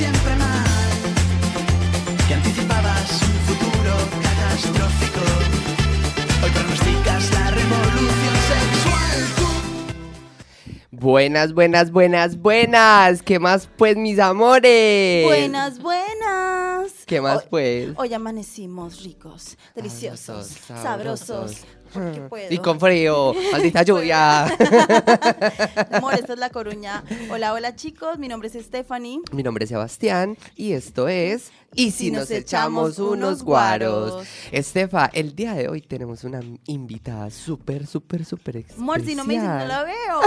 siempre mal, que anticipabas un futuro catastrófico. Hoy pronosticas la revolución sexual. Tú Buenas, buenas, buenas, buenas. ¿Qué más pues, mis amores? Buenas, buenas. ¿Qué más Hoy- pues? Hoy amanecimos ricos, deliciosos, Sabrosos, sabrosos. Porque puedo. Y con frío, maldita lluvia. Amor, esta es La Coruña. Hola, hola chicos, mi nombre es Stephanie. Mi nombre es Sebastián y esto es Y si nos echamos unos guaros. Estefa, el día de hoy tenemos una invitada súper, súper, súper especial. Amor, si no me dicen, no la veo.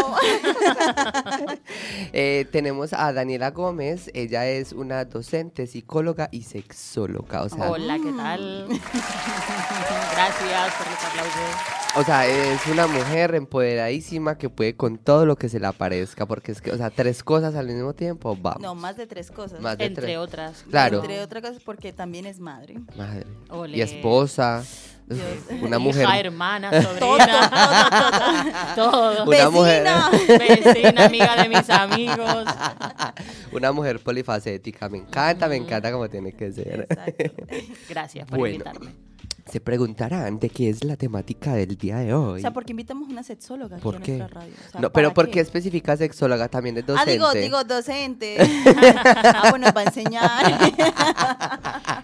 Eh, tenemos a Daniela Gómez, ella es una docente, psicóloga y sexóloga, o sea, Hola, ¿qué tal? Gracias por los aplausos. O sea, es una mujer empoderadísima que puede con todo lo que se le aparezca, porque es que, o sea, tres cosas al mismo tiempo, vamos. No, más de tres cosas. Más de Entre tres. otras. Claro. Entre otras cosas porque también es madre. Madre. Y esposa, Dios. una Hija, mujer, hermana, Todo, sobrina. Todo. Una mujer. Vecina. Vecina, amiga de mis amigos. una mujer polifacética. Me encanta, me encanta como tiene que ser. Exacto. Gracias por Bueno. invitarme. Se preguntarán de qué es la temática del día de hoy. O sea, porque invitamos una sexóloga aquí ¿Por a qué? nuestra radio. O sea, no, pero ¿para ¿por qué especifica sexóloga? También es Ah, docente. digo, digo, docente. ah, bueno, va a enseñar.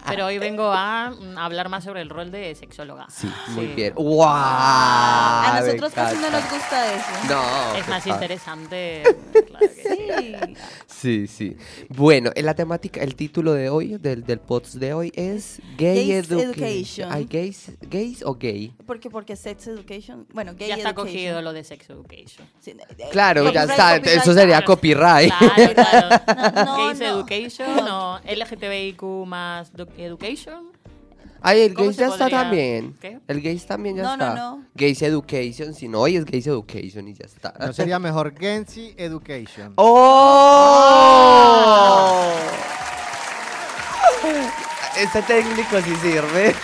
Pero hoy vengo a mm, hablar más sobre el rol de sexóloga. Sí, muy Sí. bien. ¡Wow! a nosotros casi no nos gusta eso. No. Es más interesante. claro que sí. Sí. Sí. Bueno, en la temática, el título de hoy, del, del post de hoy es Gay Education. Education. Ay, gays, ¿Gays o gay? Porque, porque sex education, bueno, gay Ya está education. cogido lo de sex education. Sí, de- de- Claro, ya copyright, está. copyright. Eso sería copyright. Claro, claro. No, Gays no. Education o LGTBIQ más doc- Education. Ay, el ¿Cómo gays se ya está podría- también. ¿Qué? El gays también ya No, no, está. no. Gays Education, si no, hoy es Gays Education y ya está. No sería mejor Gensi Education. ¡Oh! Este técnico sí sirve.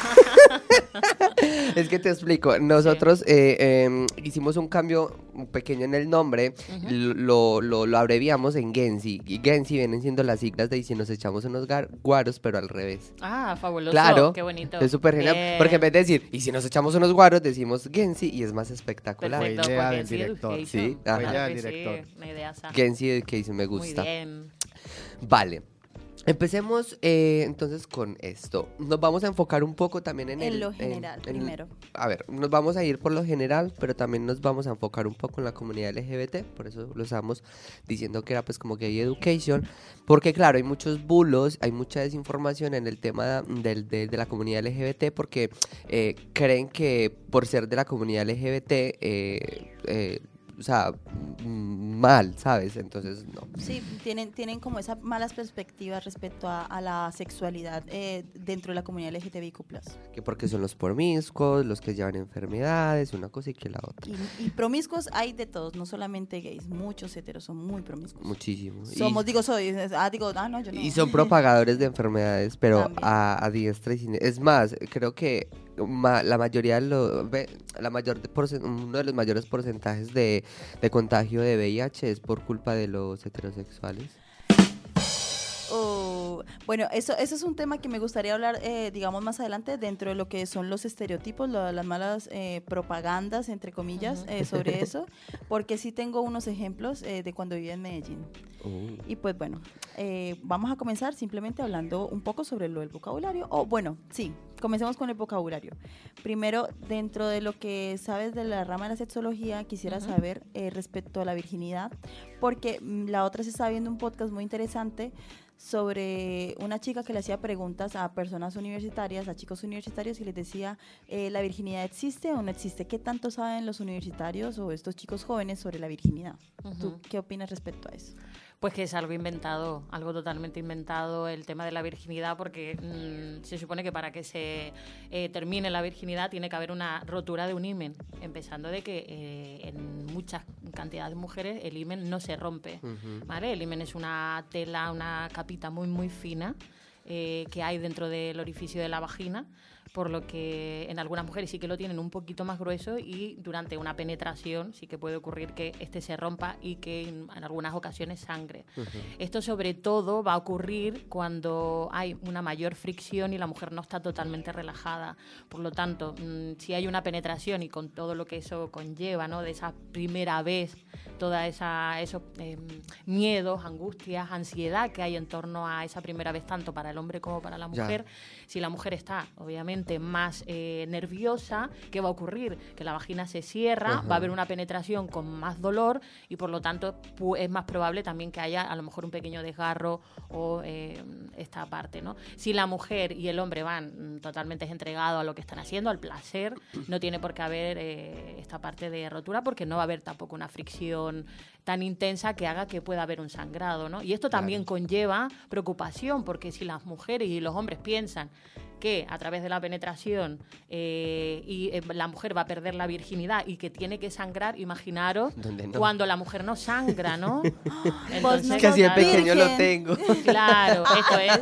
es que te explico. Nosotros eh, em, hicimos un cambio pequeño en el nombre. lo, lo, lo abreviamos en Gensi. Y Gensi vienen siendo las siglas de y si nos echamos unos guaros, pero al revés. Ah, fabuloso. Claro. Qué bonito. Es súper genial. Bien. Porque en vez de decir, y si nos echamos unos guaros, decimos Gensi y es más espectacular. Perfecto, Fue idea del director. Sí, ajá. Fue idea del que sí, director. una idea. Gensi Education me gusta. Muy bien. Vale. Empecemos eh, entonces con esto. Nos vamos a enfocar un poco también en, En el- lo general, en- primero. A ver, nos vamos a ir por lo general, pero también nos vamos a enfocar un poco en la comunidad LGBT. Por eso lo estamos diciendo que era pues como gay education. Porque claro, hay muchos bulos, hay mucha desinformación en el tema del- de, de la comunidad LGBT porque eh, creen que por ser de la comunidad LGBT, eh, eh, o sea, mal, ¿sabes? Entonces, no. Sí, tienen, tienen como esas malas perspectivas respecto a, a la sexualidad eh, dentro de la comunidad LGTBIQ+. que porque son los promiscuos, los que llevan enfermedades, una cosa y que la otra. Y, y promiscuos hay de todos, no solamente gays, muchos heteros son muy promiscuos. Muchísimo. Y- Somos, digo, soy, ah, digo, ah, no, yo no. y, son propagadores de enfermedades, pero a, a diestra y siniestra. Es más, creo que ma- la mayoría, de lo, ve- la mayor uno de los mayores porcentajes de, de contagio de VIH es por culpa de los heterosexuales. Bueno, eso, eso es un tema que me gustaría hablar, eh, digamos, más adelante dentro de lo que son los estereotipos, lo- las malas eh, propagandas, entre comillas, eh, sobre eso, porque sí tengo unos ejemplos de cuando vivía en Medellín. Oh. Y pues bueno, vamos a comenzar simplemente hablando un poco sobre lo del vocabulario. O bueno, sí, comencemos con el vocabulario. Primero, dentro de lo que sabes de la rama de la sexología, quisiera Ujú. saber eh, respecto a la virginidad, porque mm, la otra se estaba viendo un podcast muy interesante sobre una chica que le hacía preguntas a personas universitarias, a chicos universitarios, y les decía, eh, ¿la virginidad existe o no existe? ¿Qué tanto saben los universitarios o estos chicos jóvenes sobre la virginidad? ¿Tú qué opinas respecto a eso? Pues que es algo inventado, algo totalmente inventado el tema de la virginidad, porque mm, se supone que para que se eh, termine la virginidad tiene que haber una rotura de un himen, empezando de que eh, en muchas cantidades de mujeres el himen no se rompe. ¿vale? El himen es una tela, una capita muy, muy fina eh, que hay dentro del orificio de la vagina, por lo que en algunas mujeres sí que lo tienen un poquito más grueso y durante una penetración sí que puede ocurrir que este se rompa y que en, en algunas ocasiones sangre. Esto sobre todo va a ocurrir cuando hay una mayor fricción y la mujer no está totalmente relajada. Por lo tanto, mm, si hay una penetración y con todo lo que eso conlleva, ¿no? De esa primera vez, toda esa esos em, miedos, angustias, ansiedad que hay en torno a esa primera vez tanto para el hombre como para la Ya. mujer. Si la mujer está, obviamente, más eh, nerviosa, ¿qué va a ocurrir? Que la vagina se cierra, va a haber una penetración con más dolor y por lo tanto es más probable también que haya a lo mejor un pequeño desgarro o eh, esta parte, ¿no? Si la mujer y el hombre van mm, totalmente entregados a lo que están haciendo, al placer, no tiene por qué haber eh, esta parte de rotura porque no va a haber tampoco una fricción tan intensa que haga que pueda haber un sangrado, ¿no? Y esto también conlleva preocupación porque si las mujeres y los hombres piensan que a través de la penetración eh, y eh, la mujer va a perder la virginidad y que tiene que sangrar, imaginaros no. cuando la mujer no sangra, ¿no? Pues no Es que así de sos pequeño lo tengo. Claro, esto es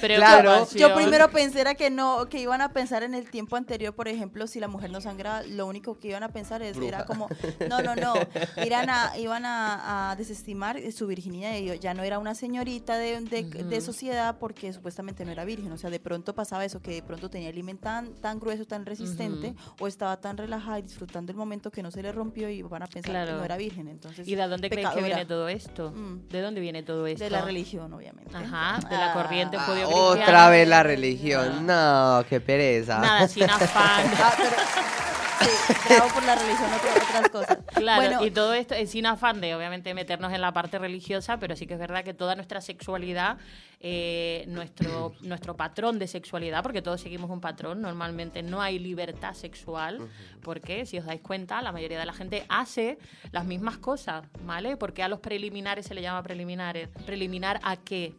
Claro. Yo primero pensé era que no, que iban a pensar en el tiempo anterior, por ejemplo, si la mujer no sangra, lo único que iban a pensar es, era como, no, no, no, iban a, iban a, a desestimar su virginidad, y ya no era una señorita de, de, de sociedad porque supuestamente no era virgen, o sea, de pronto pasaba eso, que de pronto tenía el himen tan, tan grueso, tan resistente, o estaba tan relajada y disfrutando el momento que no se le rompió y van a pensar Claro. que no era virgen, entonces. ¿Y de dónde creéis que pecadora. viene todo esto? Mm. ¿De dónde viene todo esto? De la religión, obviamente. Ajá, de la corriente Ah. judío Otra vez la religión. No, qué pereza. Nada, sin afán. Ah, pero, sí, bravo por la religión, otra- otras cosas. Claro, Bueno, y todo esto es sin afán de obviamente meternos en la parte religiosa, pero sí que es verdad que toda nuestra sexualidad, eh, nuestro, nuestro patrón de sexualidad, porque todos seguimos un patrón, normalmente no hay libertad sexual, porque si os dais cuenta, la mayoría de la gente hace las mismas cosas, ¿vale? Porque a los preliminares se le llama preliminares. ¿Preliminar a qué?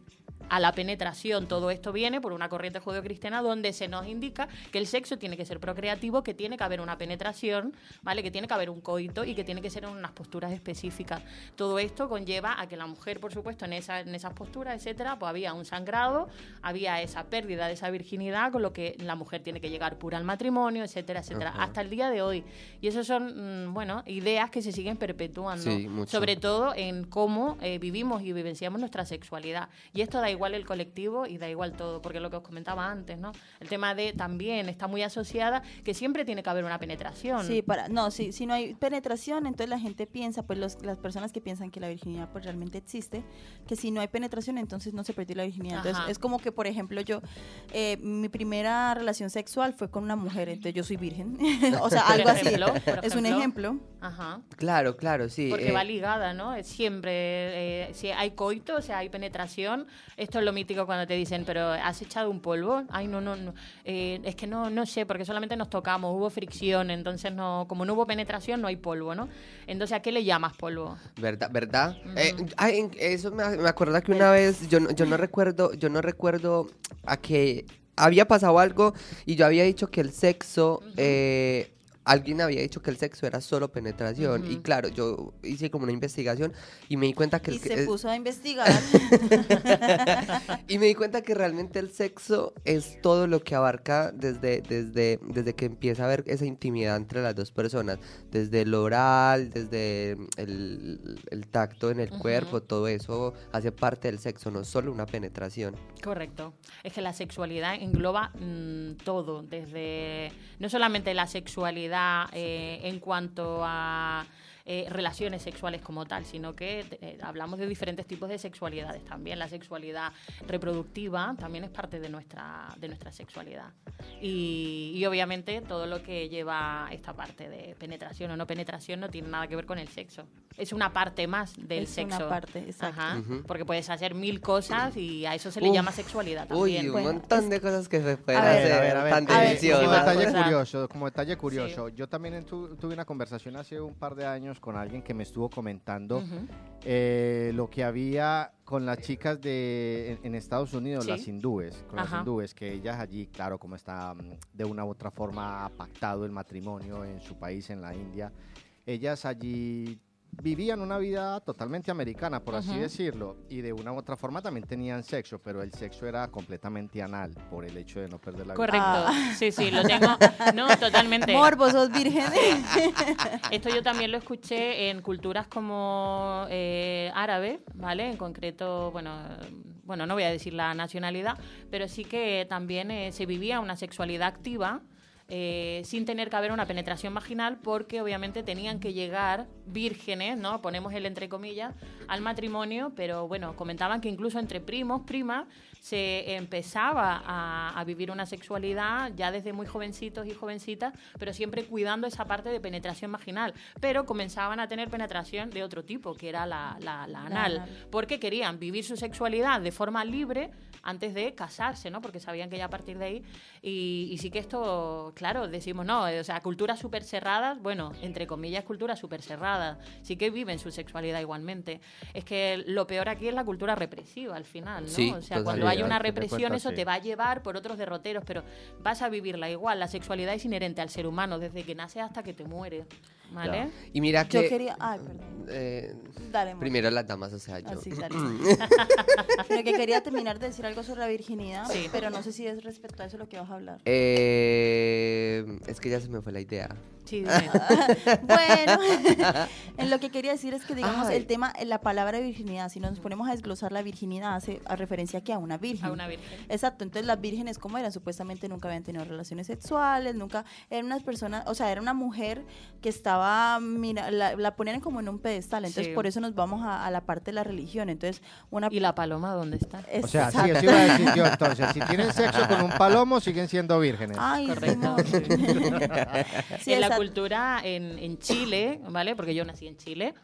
A la penetración. Todo esto viene por una corriente judeocristiana donde se nos indica que el sexo tiene que ser procreativo, que tiene que haber una penetración, ¿vale? Que tiene que haber un coito y que tiene que ser en unas posturas específicas. Todo esto conlleva a que la mujer, por supuesto, en, esa, en esas posturas, etcétera, pues había un sangrado, había esa pérdida de esa virginidad, con lo que la mujer tiene que llegar pura al matrimonio, etcétera, etcétera, hasta el día de hoy. Y eso son, mm, bueno, ideas que se siguen perpetuando. Sí. Sobre todo en cómo eh, vivimos y vivenciamos nuestra sexualidad. Y esto da igual el colectivo y da igual todo, porque lo que os comentaba antes, ¿no? El tema de también está muy asociada que siempre tiene que haber una penetración. Sí, para, no, sí, si no hay penetración, entonces la gente piensa, pues los- las personas que piensan que la virginidad pues realmente existe, que si no hay penetración, entonces no se perdió la virginidad. Entonces Ajá. es como que, por ejemplo, yo, eh, mi primera relación sexual fue con una mujer, entonces yo soy virgen. o sea, algo así. ejemplo, Es un ejemplo. Ajá. Claro, claro, sí. Porque eh, va ligada, ¿no? Es Siempre, eh, si hay coito, o sea, hay penetración. Esto es lo mítico cuando te dicen, pero ¿has echado un polvo? Ay, no, no, no. Eh, es que no, no sé, porque solamente nos tocamos, hubo fricción, entonces no, como no hubo penetración, no hay polvo, ¿no? Entonces, ¿a qué le llamas polvo? ¿Verdad? ¿Verdad? Eh, ay, eso me, me acuerda que una vez, yo no, yo no recuerdo, yo no recuerdo a que había pasado algo y yo había dicho que el sexo, eh, alguien había dicho que el sexo era solo penetración. Y claro, yo hice como una investigación y me di cuenta que... Y el que- se puso a investigar. y me di cuenta que realmente el sexo es todo lo que abarca desde, desde, desde que empieza a haber esa intimidad entre las dos personas. Desde lo oral, desde el, el tacto en el cuerpo, todo eso hace parte del sexo, no solo una penetración. Correcto. Es que la sexualidad engloba mm, todo, desde no solamente la sexualidad eh, en cuanto a eh, relaciones sexuales como tal, sino que eh, hablamos de diferentes tipos de sexualidades también. La sexualidad reproductiva también es parte de nuestra, de nuestra sexualidad. Y, y obviamente todo lo que lleva esta parte de penetración o no penetración no tiene nada que ver con el sexo. Es una parte más del Es una sexo. parte, exacto. Ajá, Ujú. Porque puedes hacer mil cosas y a eso se le Uf. llama sexualidad Uy, también. un Bueno, montón de cosas que se pueden A ver, hacer a ver, a ver, tan a ver, deliciosas. Como detalle curioso, como detalle curioso, yo también tu- tuve una conversación hace un par de años con alguien que me estuvo comentando eh, lo que había con las chicas de en, en Estados Unidos, Sí. las hindúes, con Ajá. las hindúes, que ellas allí, claro, como está mm, de una u otra forma pactado el matrimonio en su país, en la India, ellas allí vivían una vida totalmente americana, por así decirlo, y de una u otra forma también tenían sexo, pero el sexo era completamente anal por el hecho de no perder la Correcto, Ah. sí, sí, lo tengo. No, totalmente. Morbo, sos virgen. Esto yo también lo escuché en culturas como eh, árabe, ¿vale? En concreto, bueno, bueno, no voy a decir la nacionalidad, pero sí que también eh, se vivía una sexualidad activa. Eh, sin tener que haber una penetración vaginal porque obviamente tenían que llegar vírgenes, ¿no? Ponemos el entre comillas al matrimonio, pero bueno, comentaban que incluso entre primos, primas, se empezaba a, a vivir una sexualidad ya desde muy jovencitos y jovencitas, pero siempre cuidando esa parte de penetración vaginal. Pero comenzaban a tener penetración de otro tipo, que era la, la- la anal, anal. porque querían vivir su sexualidad de forma libre antes de casarse, ¿no? Porque sabían que ya a partir de ahí. Y, y sí que esto, claro, decimos, no, o sea, culturas súper cerradas, bueno, entre comillas, culturas súper cerradas, sí que viven su sexualidad igualmente. Es que lo peor aquí es la cultura represiva al final, ¿no? Sí, o sea, cuando hay una represión, eso sí. te va a llevar por otros derroteros, pero vas a vivirla igual. La sexualidad es inherente al ser humano desde que nace hasta que te muere, ¿vale? Y mira Yo que... quería. Ay, perdón. eh, Dale, amor. primero las damas, o sea, yo. Así, dale. Pero que quería terminar de decir algo sobre la virginidad, Sí. pero no sé si es respecto a eso lo que vas a hablar. Eh, es que ya se me fue la idea. Sí, bueno, en lo que quería decir es que, digamos, Ay. el tema, la palabra virginidad, si nos ponemos a desglosar la virginidad, hace a referencia aquí a una virgen. A una virgen. Exacto, entonces las vírgenes, ¿cómo eran? Supuestamente nunca habían tenido relaciones sexuales, nunca, eran unas personas, o sea, era una mujer que estaba, mira, la, la ponían como en un pedestal, entonces Sí. por eso nos vamos a, a la parte de la religión, entonces una... ¿Y la paloma dónde está? O sea, sí, eso iba a decir yo entonces. Si tienen sexo con un palomo, siguen siendo vírgenes. Ay, Correcto. Sí, en la cultura en, en Chile, ¿vale? Porque yo nací en Chile.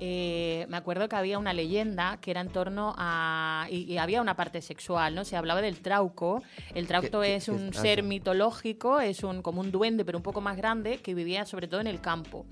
eh, me acuerdo que había una leyenda que era en torno a. Y, y había una parte sexual, ¿no? Se hablaba del trauco. El trauco qué- es qué un es? Ah, ser mitológico, es un como un duende, pero un poco más grande, que vivía sobre todo en el campo.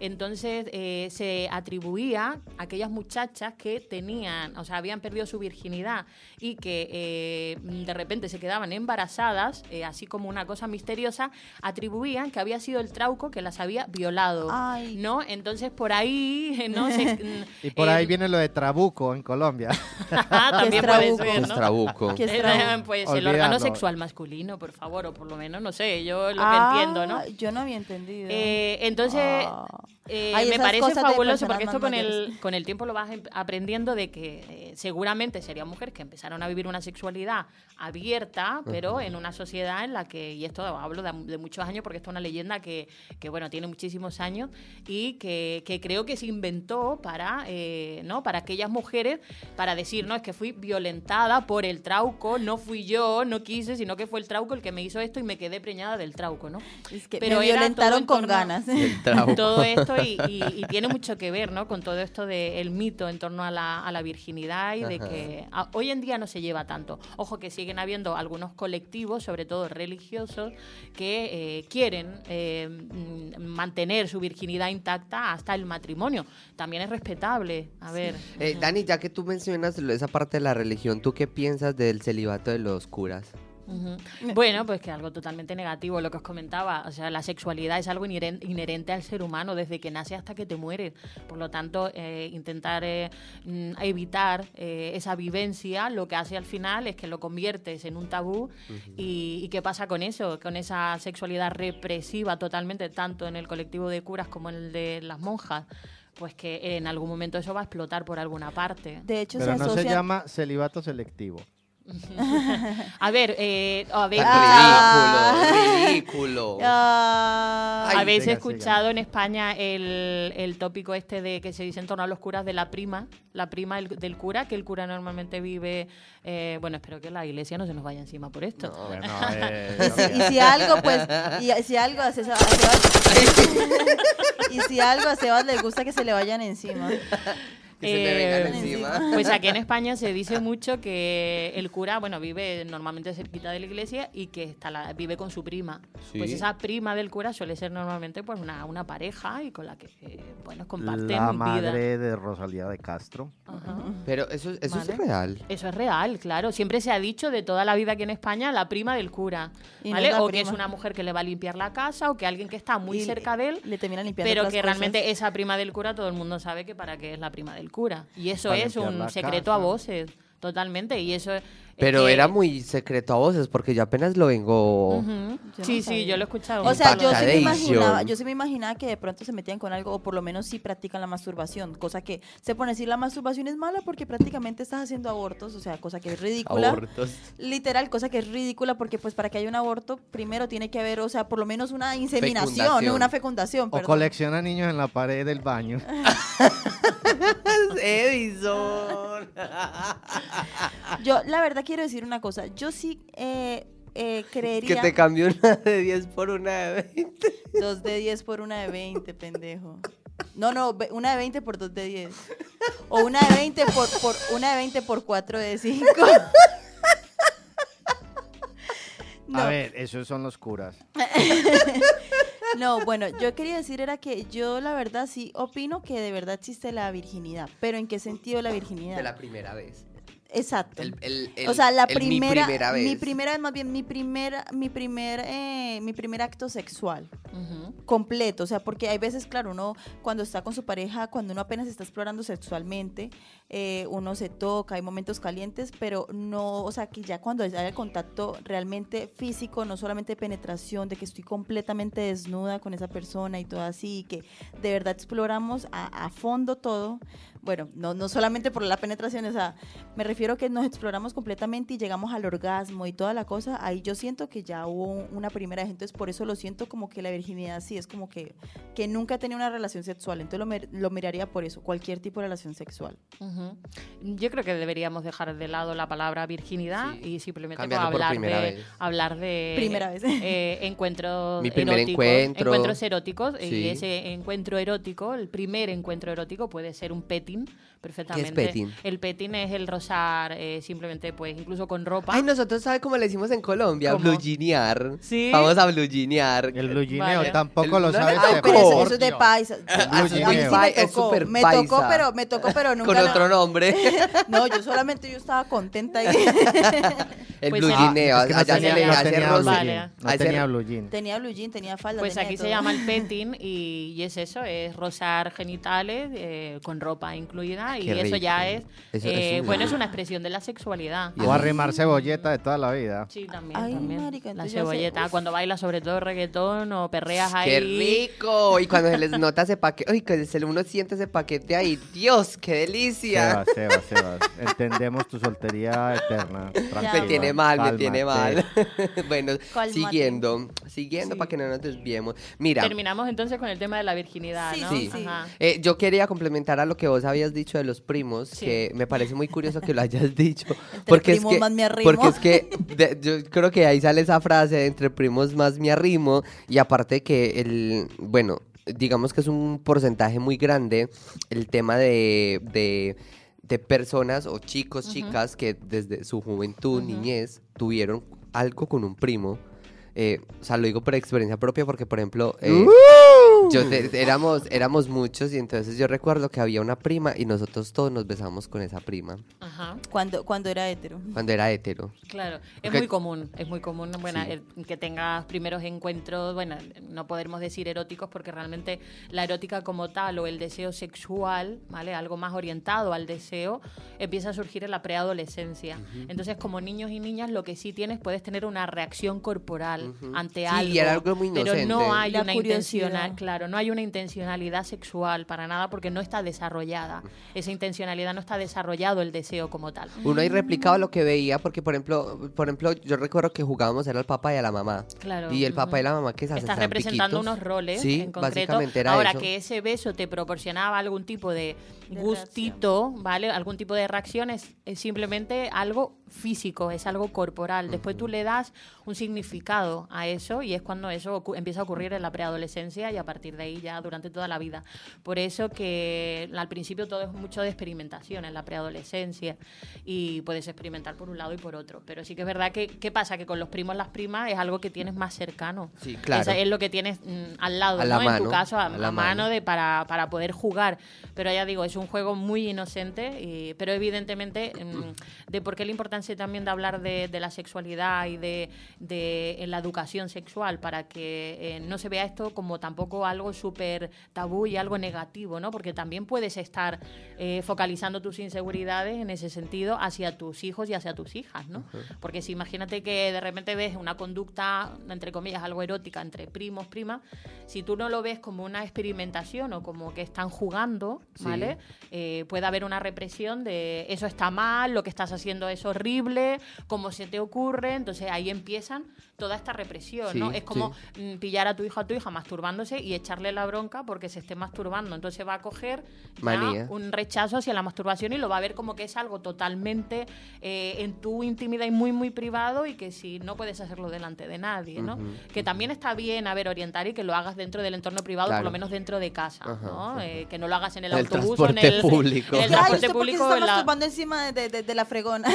Entonces eh, se atribuía a aquellas muchachas que tenían, o sea, habían perdido su virginidad y que eh, de repente se quedaban embarazadas, eh, así como una cosa misteriosa, atribuían que había sido el trauco que las había violado, Ay. ¿no? Entonces por ahí, ¿no? Se- Y por ahí eh, viene lo de Trabuco en Colombia. también es puede trabuco? ser, Es ¿no? trabuco. ¿Qué es Eh? Pues el órgano sexual masculino, por favor, o por lo menos, no sé, yo lo Ah, que entiendo, ¿no? Yo no había entendido. Eh, entonces, Ah. eh, Ay, me parece fabuloso porque esto con el, con el tiempo lo vas em- aprendiendo de que eh, seguramente serían mujeres que empezaron a vivir una sexualidad abierta, pero en una sociedad en la que, y esto hablo de, de muchos años porque esto es una leyenda que, que, bueno, tiene muchísimos años y que, que creo que se inventó para, eh, ¿no? para aquellas mujeres, para decir, no, es que fui violentada por el trauco, no fui yo, no quise, sino que fue el trauco el que me hizo esto y me quedé preñada del trauco, ¿no? es que pero me violentaron en con ganas. Todo esto y, y- y tiene mucho que ver ¿no? con todo esto del mito en torno a la, a la virginidad y de que a- hoy en día no se lleva tanto. Ojo que siguen habiendo algunos colectivos, sobre todo religiosos, que eh, quieren eh, mantener su virginidad intacta hasta el matrimonio. También es respetable. A ver. Eh. Dani, ya que tú mencionas lo- esa parte de la religión, ¿tú qué piensas del celibato de los curas? Bueno, pues que algo totalmente negativo, lo que os comentaba. O sea, la sexualidad es algo inheren- inherente al ser humano desde que nace hasta que te mueres. Por lo tanto, eh, intentar eh, mm, evitar eh, esa vivencia lo que hace al final es que lo conviertes en un tabú. y, ¿Y qué pasa con eso? Con esa sexualidad represiva totalmente, tanto en el colectivo de curas como en el de las monjas. Pues que en algún momento eso va a explotar por alguna parte. De hecho, Pero se no se llama celibato selectivo. A ver, eh, a ver, Ah. Ridículo, ridículo. Ah, Ay, ¿Habéis venga, escuchado en España el, el tópico este de que se dice en torno a los curas de la prima? La prima del, del cura, que el cura normalmente vive... eh, bueno, espero que la iglesia no se nos vaya encima por esto. No. Bueno, eh, y, si, y si algo, pues, y si algo a César- a Sebas- y si algo a Sebas le gusta que se le vayan encima. Que se me vengan Eh, encima. Pues aquí en España se dice mucho que el cura, bueno, vive normalmente cerquita de la iglesia y que está la- vive con su prima. Sí. Pues esa prima del cura suele ser normalmente pues una, una pareja y con la que, eh, bueno, comparten La vida. madre de Rosalía de Castro. Ajá. Pero eso, eso Vale. es real. Eso es real, claro. Siempre se ha dicho de toda la vida aquí en España la prima del cura. No ¿vale? la o que es prima. una mujer que le va a limpiar la casa o que alguien que está muy Y cerca de él. Le terminan limpiando Pero que cosas. realmente esa prima del cura todo el mundo sabe que para qué es la prima del cura. Y eso es un secreto a voces, totalmente. Y eso es Pero que- era muy secreto a voces porque yo apenas lo vengo... No Sí, sí, yo lo he escuchado. O sea, yo sí, me imaginaba, yo sí me imaginaba que de pronto se metían con algo, o por lo menos sí practican la masturbación, cosa que se pone a decir la masturbación es mala porque prácticamente estás haciendo abortos, o sea, cosa que es ridícula. Abortos. Literal, cosa que es ridícula porque pues para que haya un aborto, primero tiene que haber, o sea, por lo menos una inseminación, una fecundación. O perdón. colecciona niños en la pared del baño. Edison. Yo la verdad quiero decir una cosa, yo sí eh, eh, que creería te cambió una de 10 por una de 20. dos de 10 por una de 20, pendejo. No, no, una de 20 por dos de 10. O una de 20 por, por una de 20 por 4 de 5. No, A ver, esos son los curas. no, bueno, yo quería decir era que yo la verdad sí opino que de verdad existe la virginidad, pero ¿en qué sentido la virginidad? De la primera vez. Exacto. El- el- el- o sea, la el mi primera, primera vez. mi primera vez, más bien mi primera, mi primer, eh, mi primer acto sexual completo, o sea, porque hay veces, claro, uno cuando está con su pareja, cuando uno apenas está explorando sexualmente, eh, uno se toca, hay momentos calientes, pero no, o sea, que ya cuando haya el contacto realmente físico, no solamente penetración, de que estoy completamente desnuda con esa persona y todo así, y que de verdad exploramos a, a fondo todo, bueno, no, no solamente por la penetración, o sea, me refiero que nos exploramos completamente y llegamos al orgasmo y toda la cosa, ahí yo siento que ya hubo un- una primera vez, entonces por eso lo siento como que la virginidad sí es como que, que nunca he tenido una relación sexual, entonces lo, lo miraría por eso, cualquier tipo de relación sexual. Ujú. Yo creo que deberíamos dejar de lado la palabra virginidad Sí. y simplemente hablar, primera de, vez. hablar de Primera vez. eh, encuentros Mi primer eróticos, encuentro. encuentros eróticos Sí. y ese encuentro erótico, el primer encuentro erótico puede ser un petting perfectamente. petting? El petting es el rozar eh, simplemente pues incluso con ropa. Ay, nosotros, ¿sabe cómo le decimos en Colombia? ¿Cómo? ¿Sí? Vamos a blue jeanear. El blue jeaneo Vale. tampoco El- lo no sabes. tocó. pero eso, eso es de paisa. Ah, A mí sí, es me es tocó, me tocó, paisa. pero me tocó, pero nunca Con otro nombre. No, yo solamente yo estaba contenta ahí. el Pues blue en- jeaneo. es que no Allá se tenía- le no hace tenía blue Vale. No Hace- tenía blue jean. tenía blue jean, tenía falda, Pues tenía aquí de se todo. llama el petting y, y es eso, es rozar genitales eh, con ropa incluida y Qué eso ya es, Eso- eh, es- bueno, es una expresión de la sexualidad. Y O arrimar cebolleta de toda la vida. Sí, también. Ay, también. marica, la cebolleta, cuando bailas sobre todo reggaetón o perreas ahí. ¡Qué rico! Y cuando se les nota ese paquete, ¡ay! Que se- uno siente ese paquete ahí. ¡Dios, qué delicia! Sebas, Sebas, Sebas. Entendemos tu soltería eterna. Me tiene mal, me tiene mal. bueno, Cálmate. siguiendo, siguiendo Sí. para que no nos desviemos. Mira, Terminamos entonces con el tema de la virginidad, Sí, ¿no? sí. Ajá. eh, yo quería complementar a lo que vos habías dicho de los primos, Sí. que me parece muy curioso que lo hayas dicho. porque es primos que, más me arrimo. porque es que de- yo creo que ahí sale esa frase entre primos más me arrimo y aparte que el, bueno, digamos que es un porcentaje muy grande el tema de, de, de personas o chicos, chicas que desde su juventud, niñez, tuvieron algo con un primo. Eh, o sea, lo digo por experiencia propia porque, por ejemplo, eh, yo te- éramos, éramos muchos y entonces yo recuerdo que había una prima y nosotros todos nos besamos con esa prima Ajá. Cuando, cuando era hetero. cuando era hetero. Claro, es Porque- muy común, es muy común, bueno, Sí. el- que tengas primeros encuentros, bueno, no podemos decir eróticos porque realmente la erótica como tal o el deseo sexual, ¿vale? Algo más orientado al deseo, empieza a surgir en la preadolescencia. Entonces, como niños y niñas, lo que sí tienes, puedes tener una reacción corporal ante Sí, algo. y era algo muy Pero inocente. no hay La una curiosidad. intencional, claro, no hay una intencionalidad sexual para nada porque no está desarrollada. Esa intencionalidad no está desarrollado el deseo como tal. Uno ahí replicaba lo que veía porque, por ejemplo, por ejemplo, yo recuerdo que jugábamos era el papá y a la mamá. Claro. Y el papá y la mamá que se Estás representando piquitos. unos roles Sí, en concreto. básicamente era Ahora eso. que ese beso te proporcionaba algún tipo De gustito, ¿vale? Algún tipo de reacción es, es simplemente algo físico, es algo corporal. Después tú le das un significado a eso y es cuando eso empieza a ocurrir en la preadolescencia y a partir de ahí ya durante toda la vida. Por eso que al principio todo es mucho de experimentación en la preadolescencia y puedes experimentar por un lado y por otro. Pero sí que es verdad que, ¿qué pasa? Que con los primos, las primas es algo que tienes más cercano. Sí, claro. Esa es lo que tienes mm, al lado, A la ¿no? en tu mano, caso, a, a la a mano mano. de para, para poder jugar. Pero ya digo, es un juego muy inocente, y- pero evidentemente mm, de por qué la importancia también de hablar de, de la sexualidad y de, la educación sexual para que eh, no se vea esto como tampoco algo súper tabú y algo negativo, ¿no? Porque también puedes estar eh, focalizando tus inseguridades en ese sentido hacia tus hijos y hacia tus hijas, ¿no? Porque si imagínate que de repente ves una conducta, entre comillas, algo erótica entre primos, primas, si tú no lo ves como una experimentación o como que están jugando, Sí. ¿vale? Eh, puede haber una represión de eso está mal, lo que estás haciendo es horrible, cómo se te ocurre, entonces ahí empiezan toda esta represión, ¿no? Es como mm, pillar a tu hijo o a tu hija masturbándose y echarle la bronca porque se esté masturbando, entonces va a coger ya un rechazo hacia la masturbación y lo va a ver como que es algo totalmente eh, en tu intimidad y muy, muy privado y que si no puedes hacerlo delante de nadie, ¿no? Que también está bien, a ver, orientar y que lo hagas dentro del entorno privado, por Claro. lo menos dentro de casa, Ajá, ¿no? ajá. Eh, que no lo hagas en el, autobús o en el, público. en el transporte ¿usted por público. se está en la- masturbando encima de, de- de la fregona?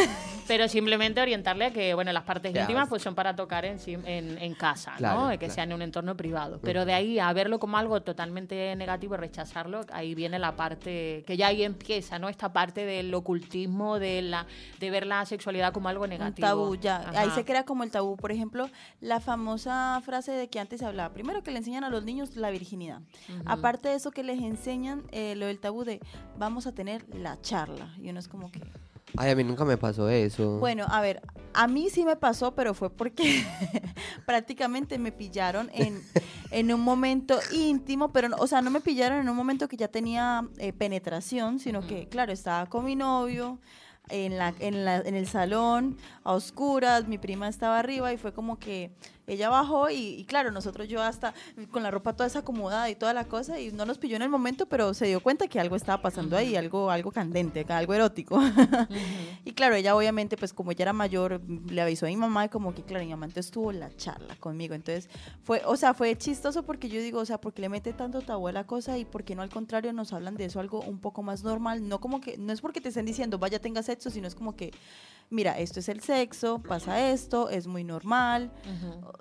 pero simplemente orientarle a que, bueno, las partes Ya, íntimas es- pues son para tocar en, en, en casa, Claro, ¿no? Que claro. sea en un entorno privado. Pero de ahí a verlo como algo totalmente negativo y rechazarlo, ahí viene la parte, que ya ahí empieza, ¿no? Esta parte del ocultismo, de la de ver la sexualidad como algo Un negativo. tabú, ya. Ahí Ajá. se crea como el tabú. Por ejemplo, la famosa frase de que antes se hablaba. Primero que le enseñan a los niños la virginidad. Ujú. Aparte de eso que les enseñan, eh, lo del tabú de vamos a tener la charla. Y uno es como que... Ay, a mí nunca me pasó eso. Bueno, a ver, a mí sí me pasó, pero fue porque prácticamente me pillaron en, en un momento íntimo, pero, no- o sea, no me pillaron en un momento que ya tenía eh, penetración, sino que, claro, estaba con mi novio. En, la, en, la, en el salón, a oscuras, mi prima estaba arriba y fue como que ella bajó y, y claro, nosotros yo hasta con la ropa toda desacomodada y toda la cosa y no nos pilló en el momento, pero se dio cuenta que algo estaba pasando ahí, algo, algo candente, algo erótico. Y claro, ella obviamente, pues como ella era mayor, le avisó a mi mamá y como que, claro, mi mamá entonces tuvo la charla conmigo. Entonces, fue, o sea, fue chistoso porque yo digo, o sea, porque le mete tanto tabú a la cosa y porque no al contrario nos hablan de eso algo un poco más normal. No como que, no es porque te estén diciendo, vaya, tenga sexo, sino es como que, mira, esto es el sexo, pasa esto, es muy normal.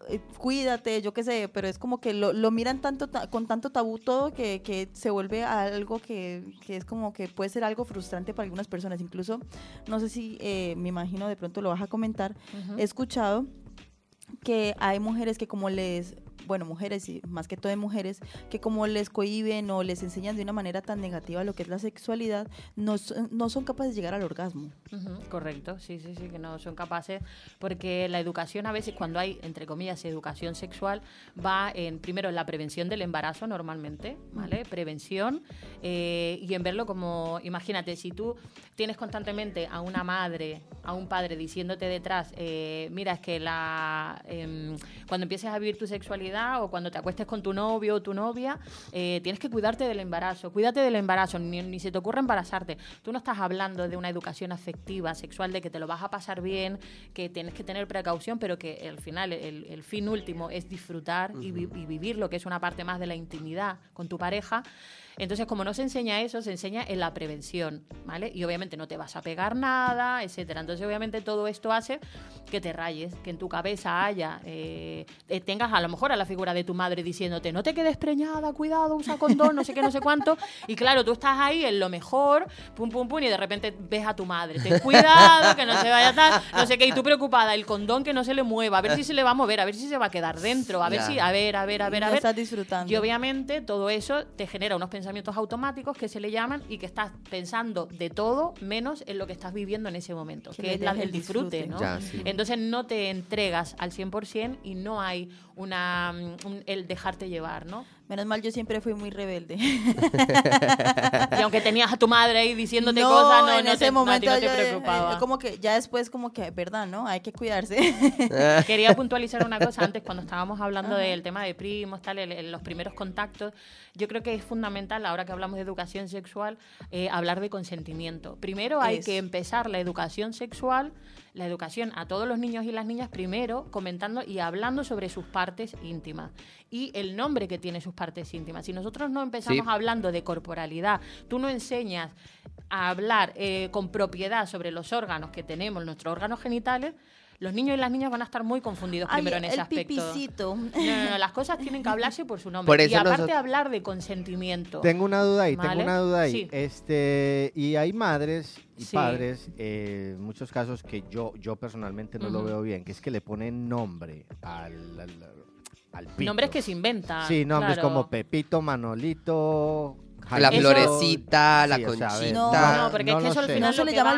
Eh, cuídate, yo qué sé, pero es como que lo, lo miran tanto ta- con tanto tabú todo que, que se vuelve algo que, que es como que puede ser algo frustrante para algunas personas. Incluso, no sé si eh, me imagino de pronto lo vas a comentar, he escuchado que hay mujeres que como les bueno, mujeres y más que todo de mujeres, que como les cohiben o les enseñan de una manera tan negativa lo que es la sexualidad, no, son- no son capaces de llegar al orgasmo. Correcto, sí, sí, sí, que no son capaces, porque la educación a veces cuando hay, entre comillas, educación sexual, va en, primero, en la prevención del embarazo normalmente, ¿vale? Prevención, eh, y en verlo como, imagínate, si tú tienes constantemente a una madre, a un padre diciéndote detrás, eh, mira, es que la, em, cuando empieces a vivir tu sexualidad o cuando te acuestes con tu novio o tu novia, eh, tienes que cuidarte del embarazo, cuídate del embarazo, ni, ni se te ocurra embarazarte. Tú no estás hablando de una educación afectiva, sexual, de que te lo vas a pasar bien, que tienes que tener precaución, pero que al final el, el fin último es disfrutar y, vi- y vivir lo que es una parte más de la intimidad con tu pareja. Entonces, como no se enseña eso, se enseña en la prevención, ¿vale? Y obviamente no te vas a pegar nada, etcétera. Entonces, obviamente todo esto hace que te rayes, que en tu cabeza haya, eh, eh, tengas a lo mejor a la figura de tu madre diciéndote, no te quedes preñada, cuidado, usa condón, no sé qué, no sé cuánto. Y claro, tú estás ahí en lo mejor, pum, pum, pum, y de repente ves a tu madre, ten cuidado, que no se vaya tal, no sé qué, y tú preocupada, el condón que no se le mueva, a ver si se le va a mover, a ver si se va a quedar dentro, a ver Ya. si, a ver, a ver, a ver, a ver. estás disfrutando. Y obviamente todo eso te genera unos pensamientos automáticos que se le llaman y que estás pensando de todo menos en lo que estás viviendo en ese momento, Que es la del disfrute, disfrute. ¿no? Ya, sí. Entonces no te entregas al 100% y no hay una mm, un- el dejarte llevar, ¿no? Menos mal, yo siempre fui muy rebelde. Y aunque tenías a tu madre ahí diciéndote no, cosas, no, en no ese te, momento no te yo, eh, preocupaba. como que ya después como que, verdad, ¿no? Hay que cuidarse. Quería puntualizar una cosa antes cuando estábamos hablando del tema de primos, tal, el- el- los primeros contactos. Yo creo que es fundamental, ahora que hablamos de educación sexual, eh, hablar de consentimiento. Primero hay que empezar la educación sexual la educación a todos los niños y las niñas primero comentando y hablando sobre sus partes íntimas y el nombre que tiene sus partes íntimas. Si nosotros no empezamos Sí. hablando de corporalidad, tú no enseñas a hablar eh, con propiedad sobre los órganos que tenemos, nuestros órganos genitales, los niños y las niñas van a estar muy confundidos Ay, primero en ese el aspecto. pipicito. No, no, no, las cosas tienen que hablarse por su nombre. Por y eso aparte nosotros- hablar de consentimiento. Tengo una duda ahí, Vale. tengo una duda ahí. Sí. Este, y hay madres y Sí. padres, eh, en muchos casos que yo, yo personalmente no lo veo bien, que es que le ponen nombre al, al, al pito. Nombres que se inventan. Sí, nombres claro. como Pepito, Manolito, La florecita, la Sí, o sea, a ver, conchita. No, porque es que lo eso al sé. final No se lo le que llama va-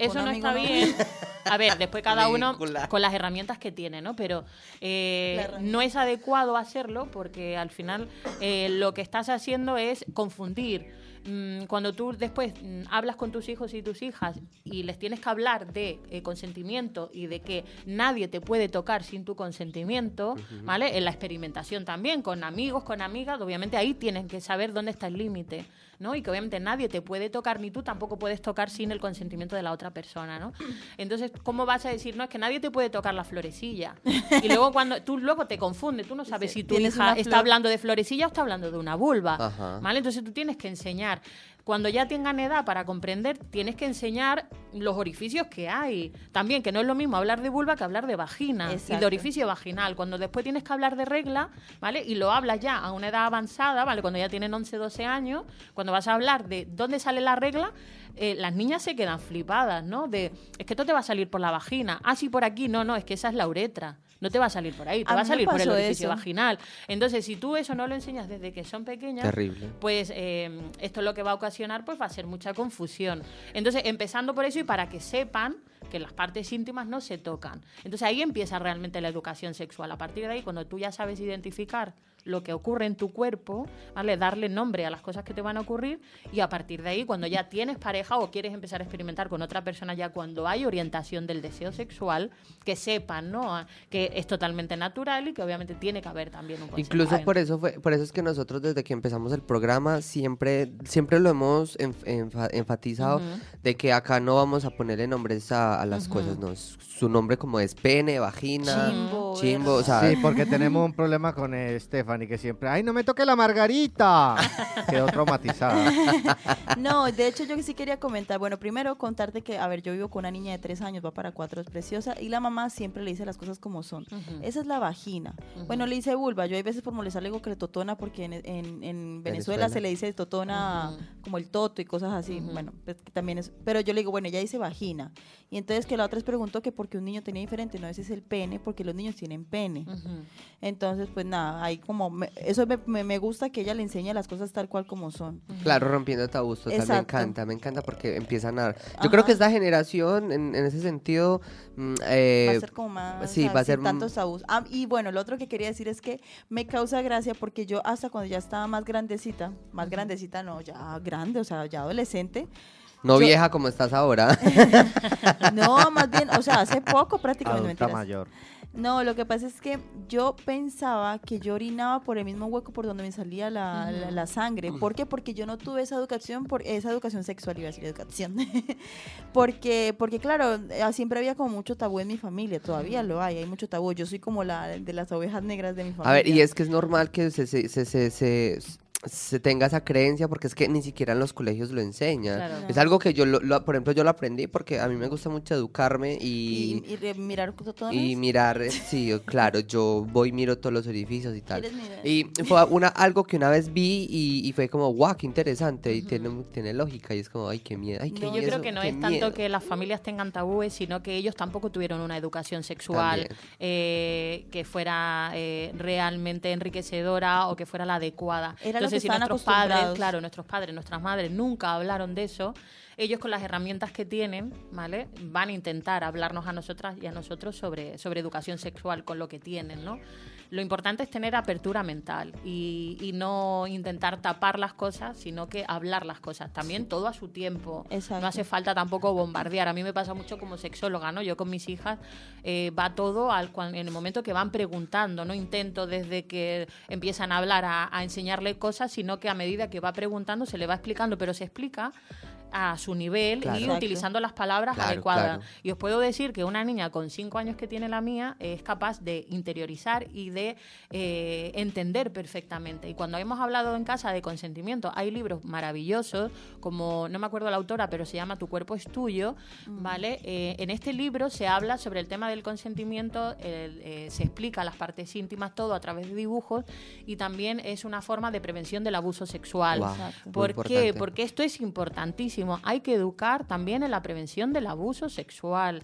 con Eso no está no. bien. A ver, después cada uno Ridícula. con las herramientas que tiene, ¿no? Pero eh, La herramienta. no es adecuado hacerlo porque al final eh, lo que estás haciendo es confundir. Mm, Cuando tú después mm, hablas con tus hijos y tus hijas y les tienes que hablar de eh, consentimiento y de que nadie te puede tocar sin tu consentimiento, ¿vale? En la experimentación también, con amigos, con amigas, obviamente ahí tienen que saber dónde está el límite, ¿no? Y que obviamente nadie te puede tocar, ni tú tampoco puedes tocar sin el consentimiento de la otra persona, ¿no? Entonces, ¿cómo vas a decir, no, es que nadie te puede tocar la florecilla? Y luego cuando tú luego te confundes, tú no sabes si tu hija está hablando de florecilla o está hablando de una vulva, Ajá. ¿vale? Entonces tú tienes que enseñar. Cuando ya tengan edad para comprender, tienes que enseñar los orificios que hay. También, que no es lo mismo hablar de vulva que hablar de vagina y de orificio vaginal. Cuando después tienes que hablar de regla, ¿vale? Y lo hablas ya a una edad avanzada, ¿vale? Cuando ya tienen 11, 12 años, cuando vas a hablar de dónde sale la regla, eh, las niñas se quedan flipadas, ¿no? De, es que esto te va a salir por la vagina. Ah, sí, por aquí. No, no, es que esa es la uretra. No te va a salir por ahí, te A va a salir por el orificio eso. vaginal. Entonces, si tú eso no lo enseñas desde que son pequeñas, Terrible. pues eh, esto lo que va a ocasionar pues va a ser mucha confusión. Entonces, empezando por eso y para que sepan que las partes íntimas no se tocan. Entonces ahí empieza realmente la educación sexual. A partir de ahí, cuando tú ya sabes identificar lo que ocurre en tu cuerpo, ¿vale? darle nombre a las cosas que te van a ocurrir y a partir de ahí, cuando ya tienes pareja o quieres empezar a experimentar con otra persona, ya cuando hay orientación del deseo sexual, que sepan ¿no? A- que es totalmente natural y que obviamente tiene que haber también un Incluso por eso fue, por eso es que nosotros desde que empezamos el programa siempre, siempre lo hemos enf- enfa- enfatizado Ujú. de que acá no vamos a ponerle nombres a, a las cosas, no, su nombre como es pene, vagina, Chimbo, chimbo, o sea, Sí, porque tenemos un problema con eh, Stephanie que siempre, ay, no me toque la margarita. Quedó traumatizada. No, de hecho yo sí quería comentar, bueno, primero contarte que, a ver, yo vivo con una niña de tres años, va para cuatro, es preciosa, y la mamá siempre le dice las cosas como son. Esa es la vagina. Bueno, le dice vulva, yo hay veces por molestar le digo que le totona porque en, en- en Venezuela, Venezuela. se le dice totona como el toto y cosas así, bueno, pues que también es, pero yo le digo, bueno, ella dice vagina. Y entonces que la otra les preguntó que porque un niño tenía diferente, no ese es el pene, porque los niños tienen pene. Entonces, pues nada, ahí como, me- eso me, me- me gusta que ella le enseñe las cosas tal cual como son. claro, rompiendo tabús, total, me encanta, me encanta porque empiezan a... Yo Ajá. creo que esta generación, en, en ese sentido, mm, eh, va a ser como más sí, o sea, va a ser, tantos tabús. Ah, y bueno, lo otro que quería decir es que me causa gracia porque yo hasta cuando ya estaba más grandecita, más grandecita no, ya grande, o sea, ya adolescente, no yo- vieja como estás ahora. no, más bien, o sea, hace poco prácticamente Adulta mentiras. mayor. No, lo que pasa es que yo pensaba que yo orinaba por el mismo hueco por donde me salía la, la- la sangre. ¿Por qué? Porque yo no tuve esa educación, por esa educación sexual, iba a decir educación. porque, porque claro, eh, siempre había como mucho tabú en mi familia, todavía lo hay, hay mucho tabú. Yo soy como la de las ovejas negras de mi familia. A ver, y es que es normal que se, se, se, se, se- tenga esa creencia porque es que ni siquiera en los colegios lo enseñan. Claro. Es algo que yo, lo, lo- por ejemplo, yo lo aprendí porque a mí me gusta mucho educarme y, y, y re- mirar todo y mirar, eh, sí, claro, yo voy y miro todos los orificios y tal. Y fue una, algo que una vez vi y, y fue como, guau, qué interesante y tiene, tiene lógica y es como, ay, qué miedo, ay, qué No, Yo creo miedo, que no es tanto miedo". que las familias tengan tabúes, sino que ellos tampoco tuvieron una educación sexual eh, que fuera eh, realmente enriquecedora o que fuera la adecuada. Era que si nuestros padres, claro, nuestros padres, nuestras madres nunca hablaron de eso, ellos con las herramientas que tienen, ¿vale? Van a intentar hablarnos a nosotras y a nosotros sobre, sobre educación sexual con lo que tienen, ¿no? Lo importante es tener apertura mental y, y no intentar tapar las cosas, sino que hablar las cosas. También todo a su tiempo. Exacto. No hace falta tampoco bombardear. A mí me pasa mucho como sexóloga, ¿no? Yo con mis hijas eh, va todo al, en el momento que van preguntando. No intento desde que empiezan a hablar a, a enseñarle cosas, sino que a medida que va preguntando se le va explicando, pero se explica a su nivel Claro. y Exacto. utilizando las palabras Claro, adecuadas. claro. Y os puedo decir que una niña con cinco años que tiene la mía es capaz de interiorizar y de eh, entender perfectamente. Y cuando hemos hablado en casa de consentimiento, hay libros maravillosos, como no me acuerdo la autora, pero se llama Tu cuerpo es tuyo, ¿vale? Eh, en este libro se habla sobre el tema del consentimiento, eh, se explica las partes íntimas, todo a través de dibujos, y también es una forma de prevención del abuso sexual. Muy ¿Por qué? importante. Porque esto es importantísimo. Hay que educar también en la prevención del abuso sexual.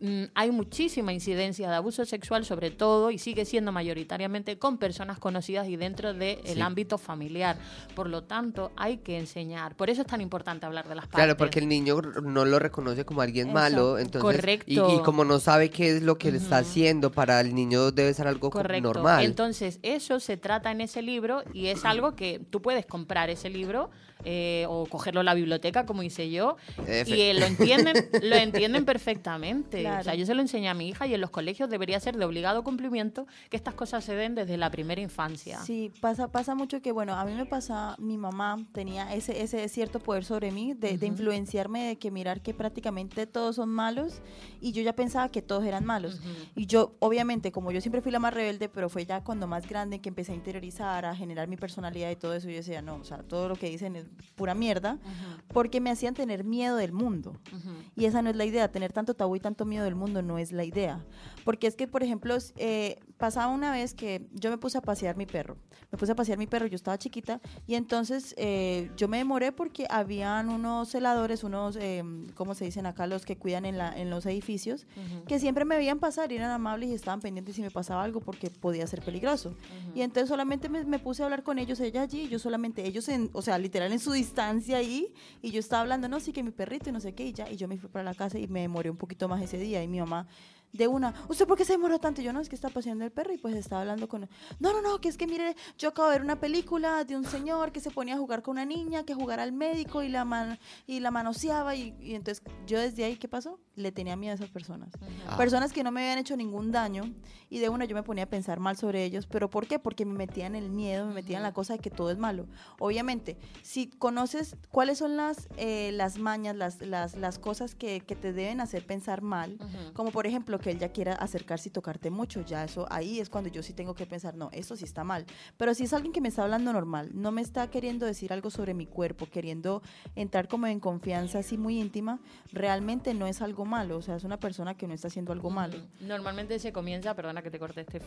Mm, hay muchísima incidencia de abuso sexual, sobre todo, y sigue siendo mayoritariamente con personas conocidas y dentro del Sí. ámbito familiar. Por lo tanto, hay que enseñar. Por eso es tan importante hablar de las partes. Claro, porque el niño no lo reconoce como alguien malo, entonces Correcto. Y, y como no sabe qué es lo que le está haciendo, para el niño debe ser algo co- Correcto. normal. Entonces, eso se trata en ese libro y es algo que tú puedes comprar ese libro eh, o cogerlo a la biblioteca, como hice yo, Efe- y eh, lo entienden, lo entienden perfectamente. Claro. O sea, yo se lo enseñé a mi hija y en los colegios debería ser de obligado cumplimiento que estas cosas se den desde la primera infancia. Sí, pasa, pasa mucho que, bueno, a mí me pasa, mi mamá tenía ese, ese cierto poder sobre mí de, de influenciarme, de que mirar que prácticamente todos son malos y yo ya pensaba que todos eran malos. Y yo, obviamente, como yo siempre fui la más rebelde, pero fue ya cuando más grande que empecé a interiorizar, a generar mi personalidad y todo eso, yo decía, no, o sea, todo lo que dicen es pura mierda, porque me hacían tener miedo del mundo. Y esa no es la idea, tener tanto tabú y tanto miedo del mundo no es la idea. Porque es que, por ejemplo, eh, pasaba una vez que yo me puse a pasear mi perro. Me puse a pasear mi perro, yo estaba chiquita, y entonces eh, yo me demoré porque habían unos celadores, unos, eh, ¿cómo se dicen acá? Los que cuidan en, la, en los edificios, que siempre me veían pasar y eran amables y estaban pendientes si me pasaba algo porque podía ser peligroso. Y entonces solamente me, me puse a hablar con ellos, ella allí, y yo solamente, ellos, en, o sea, literal su distancia ahí, y yo estaba hablando, no, sí que mi perrito y no sé qué, y ya, y yo me fui para la casa y me demoré un poquito más ese día, y mi mamá de una, ¿usted por qué se demoró tanto? Yo no, es que está paseando el perro y pues estaba hablando con... No, no, no, que es que mire, yo acabo de ver una película de un señor que se ponía a jugar con una niña, que jugara al médico y la, man- y la manoseaba y, y entonces yo desde ahí, ¿qué pasó? Le tenía miedo a esas personas. Ah. Personas que no me habían hecho ningún daño y de una yo me ponía a pensar mal sobre ellos, pero ¿por qué? Porque me metían el miedo, me metían la cosa de que todo es malo. Obviamente, si conoces cuáles son las, eh, las mañas, las, las, las cosas que, que te deben hacer pensar mal, como por ejemplo que él ya quiera acercarse y tocarte mucho, ya eso ahí es cuando yo sí tengo que pensar, no, eso sí está mal. Pero si es alguien que me está hablando normal, no me está queriendo decir algo sobre mi cuerpo, queriendo entrar como en confianza así muy íntima, realmente no es algo malo, o sea, es una persona que no está haciendo algo malo. Normalmente se comienza, perdona que te corte este,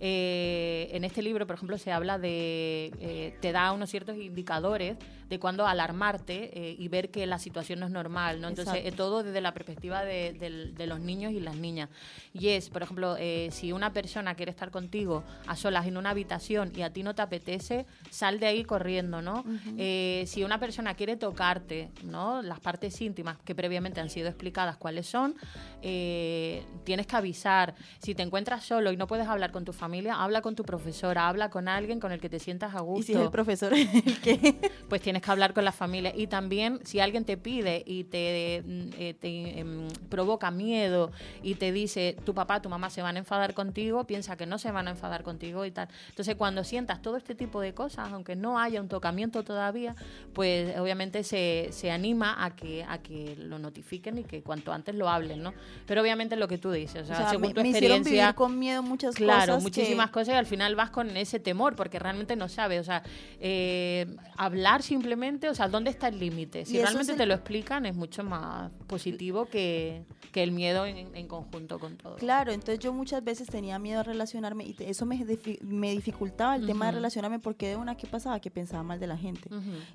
eh, en este libro, por ejemplo, se habla de, eh, te da unos ciertos indicadores de cuándo alarmarte eh, y ver que la situación no es normal, ¿no? Entonces, eh, todo desde la perspectiva de los niños y las niñas. Y es, por ejemplo, eh, si una persona quiere estar contigo a solas en una habitación y a ti no te apetece, sal de ahí corriendo, ¿no? Eh, si una persona quiere tocarte, ¿no? Las partes íntimas que previamente han sido explicadas cuáles son, eh, tienes que avisar. Si te encuentras solo y no puedes hablar con tu familia, habla con tu profesora, habla con alguien con el que te sientas a gusto Y si es el profesor el que... pues tienes que hablar con la familia. Y también, si alguien te pide y te, mm, eh, te, em, provoca miedo y te dice tu papá, tu mamá se van a enfadar contigo, piensa que no se van a enfadar contigo y tal. Entonces, cuando sientas todo este tipo de cosas, aunque no haya un tocamiento todavía, pues obviamente se, se anima a que, a que lo notifiquen y que cuanto antes lo hablen, ¿no? Pero obviamente lo que tú dices, o sea, o sea, según me, tu me experiencia. vivir con miedo muchas Claro, cosas. muchísimas que- cosas y al final vas con ese temor porque realmente no sabes, o sea, eh, hablar simplemente, o sea, ¿dónde está el límite? Si realmente el- te lo explican es mucho más positivo que, que el miedo en, en conjunto con todo. Claro, entonces yo muchas veces tenía miedo a relacionarme y eso me, difi- me dificultaba el tema de relacionarme porque de una que pasaba que pensaba mal de la gente.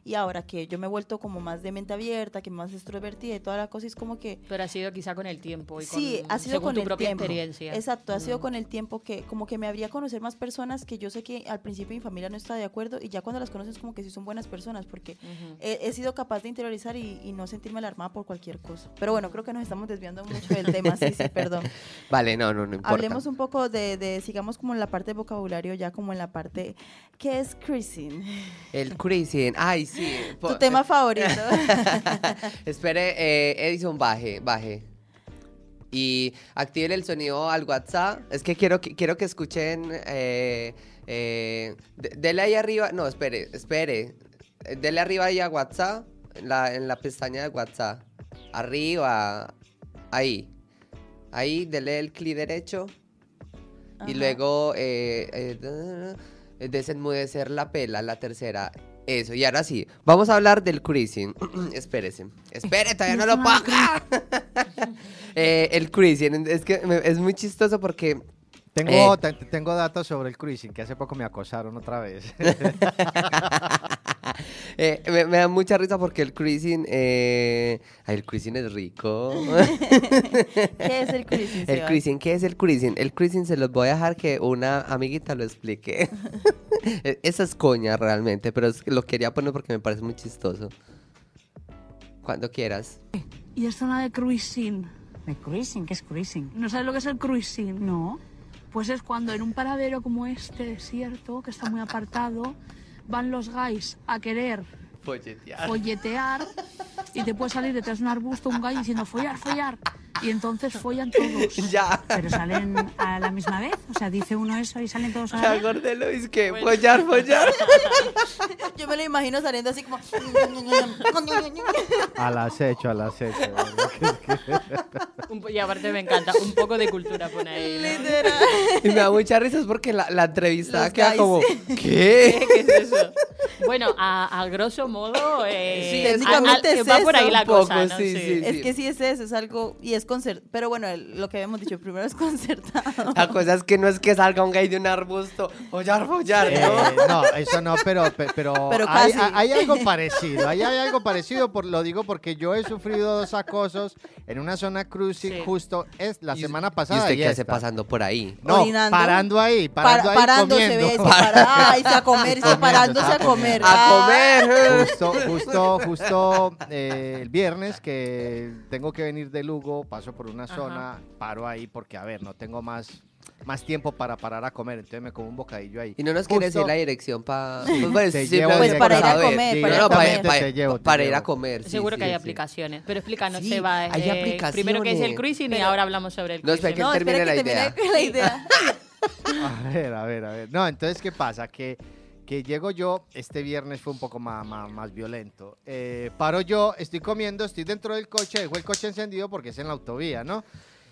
Y ahora que yo me he vuelto como más de mente abierta, que más extrovertida y toda la cosa, es como que Pero ha sido quizá con el tiempo y sí, con, ha sido según con tu el propia tiempo. experiencia. Exacto, ha sido con el tiempo que como que me habría conocer más personas que yo sé que al principio mi familia no está de acuerdo y ya cuando las conoces como que sí son buenas personas porque he sido capaz de interiorizar y, y no sentirme alarmada por cualquier cosa. Pero bueno, creo que nos estamos desviando mucho del tema, sí, sí, perdón. Vale, no, no, no importa. Hablemos un poco de, de, sigamos como en la parte de vocabulario, ya como en la parte, ¿qué es cruising? El cruising, ay, sí. Tu tema favorito. Espere, eh, Edison, baje, baje. Y active el sonido al WhatsApp. Es que quiero que, quiero que escuchen. Eh, eh, de- dele ahí arriba. No, espere, espere. Dele arriba ahí a WhatsApp. en la, en la pestaña de WhatsApp. Arriba. Ahí. Ahí, dele el clic derecho. Y luego eh, eh, eh, desenmudecer la pela, la tercera. Eso, y ahora sí, vamos a hablar del cruising. Espérese. Espere, todavía no lo ponga. Eh, el cruising, es que es muy chistoso porque Tengo, Eh. te- tengo datos sobre el cruising, que hace poco me acosaron otra vez. eh, me, me da mucha risa porque el cruising, eh, ay, el cruising es rico. ¿Qué es el cruising? El cruising, ¿qué es el cruising? El cruising se los voy a dejar que una amiguita lo explique. E- Esa es coña realmente, pero es que lo quería poner porque me parece muy chistoso. Cuando quieras. Y es zona de cruising. ¿De cruising? ¿Qué es cruising? ¿No sabes lo que es el cruising? No. Pues es cuando en un paradero como este, desierto, que está muy apartado, van los guys a querer folletear y te puede salir detrás de un arbusto un gallo diciendo follar, follar. Y entonces follan todos. Ya. ¿Pero salen a la misma vez? O sea, dice uno eso y salen todos a la vez. Gordelo, es que follar, follar. Yo me lo imagino saliendo así como. al acecho, al acecho. ¿verdad? Que es que- Un po- y aparte me encanta, un poco de cultura pone ahí. ¿no? Literal. Y me da mucha risa es porque la, la entrevistada Los queda guys. como, ¿Qué, ¿qué? qué es eso? Bueno, a, a grosso modo, eh, Sí, a- técnicamente a- es va por ahí la poco, cosa, ¿no? sí, sí. Es que sí es eso, es algo. Y es concert. Pero bueno, el- lo que habíamos dicho primero es concertado. La cosa es que no es que salga un gay de un arbusto, follar, follar, Eh, ¿no? no, eso no, pero, pe- pero, Pero hay, hay algo parecido. Ahí hay algo parecido, por, lo digo porque yo he sufrido dos acosos en una zona cruising Sí. justo es la Y- semana ¿Y pasada. usted y qué hace esta. pasando por ahí? No, Orinando. parando ahí, Par- parando ahí parándose, comiendo. ve, se para, ay, se a comer, se Comiendo, parándose a comer. ¡A Ah. comer! Justo, justo, justo eh, el viernes que tengo que venir de Lugo, paso por una Ajá. zona, paro ahí porque, a ver, no tengo más, más tiempo para parar a comer, entonces me como un bocadillo ahí. Y no nos quiere decir la dirección para... Pues, bueno, Te simplemente llevo Pues para ir a comer, Sí, para no, ir a no, para, comer. para- Te llevo, te para ir a llevo. comer. sí, Seguro sí, que hay sí. aplicaciones. Pero explícanos, Sí, Seba, hay eh, primero qué es el aplicaciones. cruising y ahora hablamos sobre el No, espera, cruising. que No, termine la que idea. termine la idea. A ver, a ver, a ver. No, entonces, ¿qué pasa? Que, que llego yo, este viernes fue un poco más, más, más violento. Eh, paro yo, estoy comiendo, estoy dentro del coche, dejo el coche encendido porque es en la autovía, ¿no?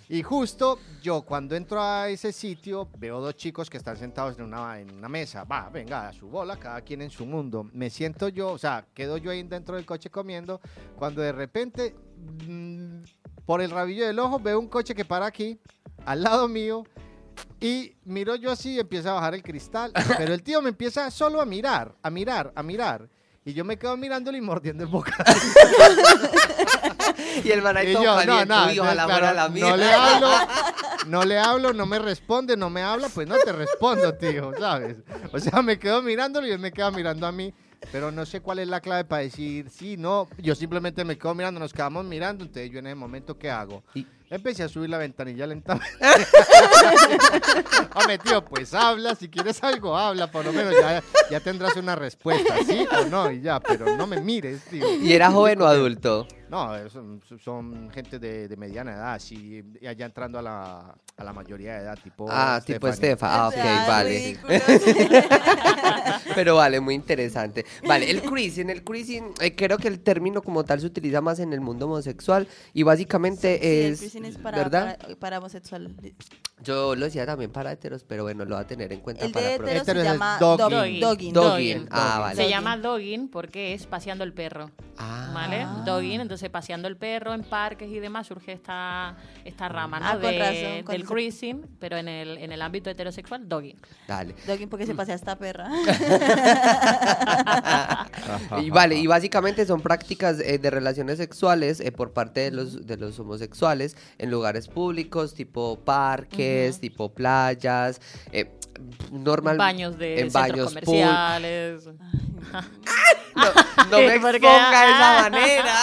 Y justo yo cuando entro a ese sitio veo dos chicos que están sentados en una, en una mesa. Va, venga, a su bola, cada quien en su mundo. Me siento yo, o sea, quedo yo ahí dentro del coche comiendo, cuando de repente, mm, por el rabillo del ojo, veo un coche que para aquí, al lado mío, y miro yo así y empieza a bajar el cristal. Pero el tío me empieza solo a mirar, a mirar, a mirar. Y yo me quedo mirándole y mordiendo el boca. Y el man ahí todo no, no, ojalá claro, la mía. no le hablo, no le hablo, no me responde, no me habla, pues no te respondo, tío, ¿sabes? O sea, me quedo mirándolo y él me queda mirando a mí, pero no sé cuál es la clave para decir sí, no. Yo simplemente me quedo mirando, nos quedamos mirando, entonces yo en ese momento, ¿qué hago? Y- Empecé a subir la ventanilla lentamente. Hombre, tío, pues habla, si quieres algo, habla, por lo menos ya, ya tendrás una respuesta, ¿sí o no? Y ya, pero no me mires, tío. ¿Y era joven o adulto? No, son, son gente de, de mediana edad, así, ya ya entrando a la, a la mayoría de edad, tipo. Ah, tipo Stephanie. Estefa. Ah, ok, Ay, vale. Pero vale, muy interesante. Vale, el cruising, el cruising, eh, creo que el término como tal se utiliza más en el mundo homosexual y básicamente Sí, el es, cruising es para, ¿verdad? para, para homosexual. Yo lo decía también para heteros, pero bueno, lo va a tener en cuenta El para de se llama dogging. dogging. Dogging. Dogging. Ah, vale. Se Dogging. llama dogging porque es paseando el perro. Ah. ¿Vale? Dogging, entonces paseando el perro en parques y demás surge esta, esta rama ¿no? Ah, de- razón, con del cruising, pero en el, en el ámbito heterosexual, dogging. Dale. Dogging porque se pasea esta perra. y vale, y básicamente son prácticas eh, de relaciones sexuales eh, por parte de los, de los homosexuales en lugares públicos, tipo parques, tipo playas, eh, normal. baños de en baños pool. comerciales. No, no me exponga de esa manera.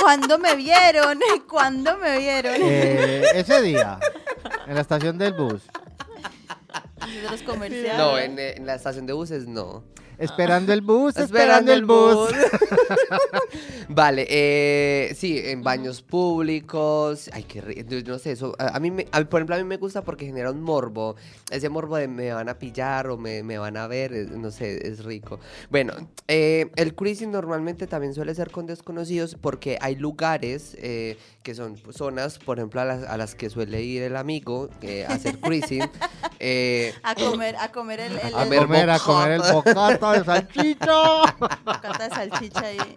¿Cuándo me vieron? ¿Cuándo me vieron? Eh, ese día, en la estación del bus. Los comerciales. No, en, eh, en la estación de buses no. Esperando el bus, esperando, el bus. vale, eh, sí, en baños públicos. Ay, qué ri- yo No sé, eso. A, a mí, me- a- por ejemplo, a mí me gusta porque genera un morbo. Ese morbo de me van a pillar o me, me van a ver, no sé, es rico. Bueno, eh, el cruising normalmente también suele ser con desconocidos porque hay lugares eh, que son zonas, por ejemplo, a las, a las que suele ir el amigo eh, a hacer cruising. eh, A comer, a comer el, el, A el comer, a comer el bocata de salchicha. bocata de salchicha ahí.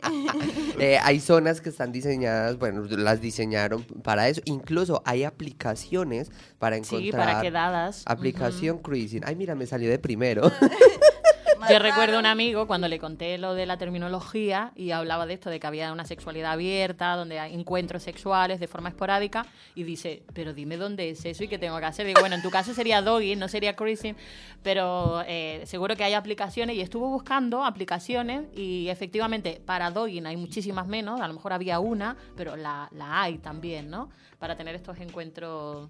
Eh, hay zonas que están diseñadas, bueno, las diseñaron para eso. Incluso hay aplicaciones para encontrar. Sí, para quedadas. Aplicación cruising. Ay, mira, me salió de primero. Yo recuerdo un amigo cuando le conté lo de la terminología y hablaba de esto, de que había una sexualidad abierta, donde hay encuentros sexuales de forma esporádica, y dice, pero dime dónde es eso y qué tengo que hacer. Digo, bueno, en tu caso sería doggy, no sería cruising, pero eh, seguro que hay aplicaciones, y estuvo buscando aplicaciones, y efectivamente para dogging hay muchísimas menos, a lo mejor había una, pero la, la hay también, ¿no? Para tener estos encuentros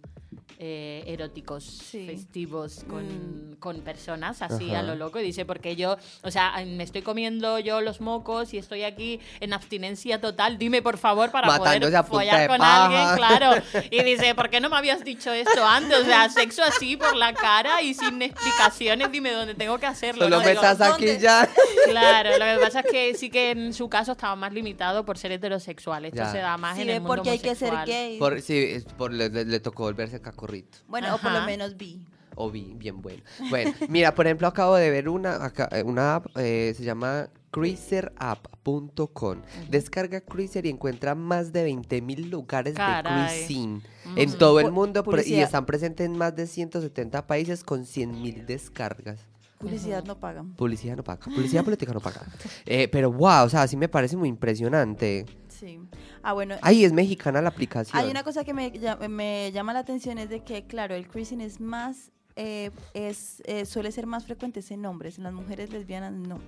eh, eróticos, Sí. festivos con, Mm. con personas así Ajá. a lo loco y dice porque yo o sea me estoy comiendo yo los mocos y estoy aquí en abstinencia total dime por favor para Matándose poder follar de con paja. alguien claro y dice ¿por qué no me habías dicho esto antes? o sea sexo así por la cara y sin explicaciones dime dónde tengo que hacerlo Solo ¿no? me Digo, estás aquí ¿dónde? ya. claro lo que pasa es que sí que en su caso estaba más limitado por ser heterosexual esto Ya. se da más Sí, en el mundo porque hay que ser homosexual. gay. Por, sí, por, le, le- le tocó volverse cacorrito. Bueno, o por lo Ajá. menos vi. O vi, bien bueno. Bueno, mira, por ejemplo, acabo de ver una, acá- eh, una app, eh, se llama cruiserapp.com. Descarga Cruiser y encuentra más de 20.000 lugares Caray. de cruising Mm. en todo el Pu- mundo y están presentes en más de 170 países con 100.000 descargas. Publicidad no pagan. Publicidad no paga, publicidad política no paga. Eh, pero wow, o sea, sí me parece muy impresionante. Sí. Ah, bueno. Ahí es mexicana la aplicación. Hay una cosa que me, me llama la atención es de que, claro, el cruising es más, eh, es eh, suele ser más frecuente en hombres, en las mujeres lesbianas no.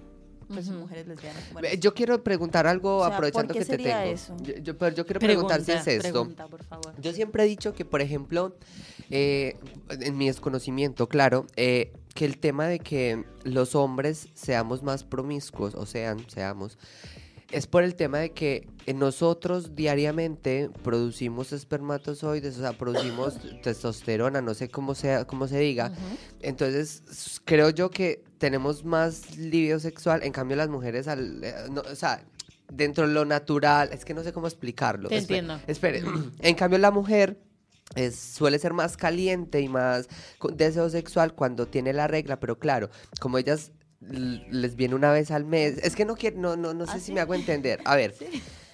Pues mujeres lesbianas. bueno, Yo quiero preguntar algo O sea, aprovechando ¿por qué que te sería tengo. eso? Yo, yo- pero yo quiero preguntar si es Pregunta, esto. pregunta, por favor. Yo siempre he dicho que, por ejemplo, eh, en mi desconocimiento, claro, eh, que el tema de que los hombres seamos más promiscuos, o sean, seamos, es por el tema de que nosotros diariamente producimos espermatozoides, o sea, producimos testosterona, no sé cómo sea, cómo se diga. Entonces, creo yo que tenemos más libido sexual, en cambio las mujeres, al, eh, no, o sea, dentro de lo natural, es que no sé cómo explicarlo. Te entiendo. Espere, en cambio la mujer es, suele ser más caliente y más deseo sexual cuando tiene la regla, pero claro, como ellas les viene una vez al mes, es que no quiero, no, no, no sé ¿Ah, si sí? me hago entender. A ver,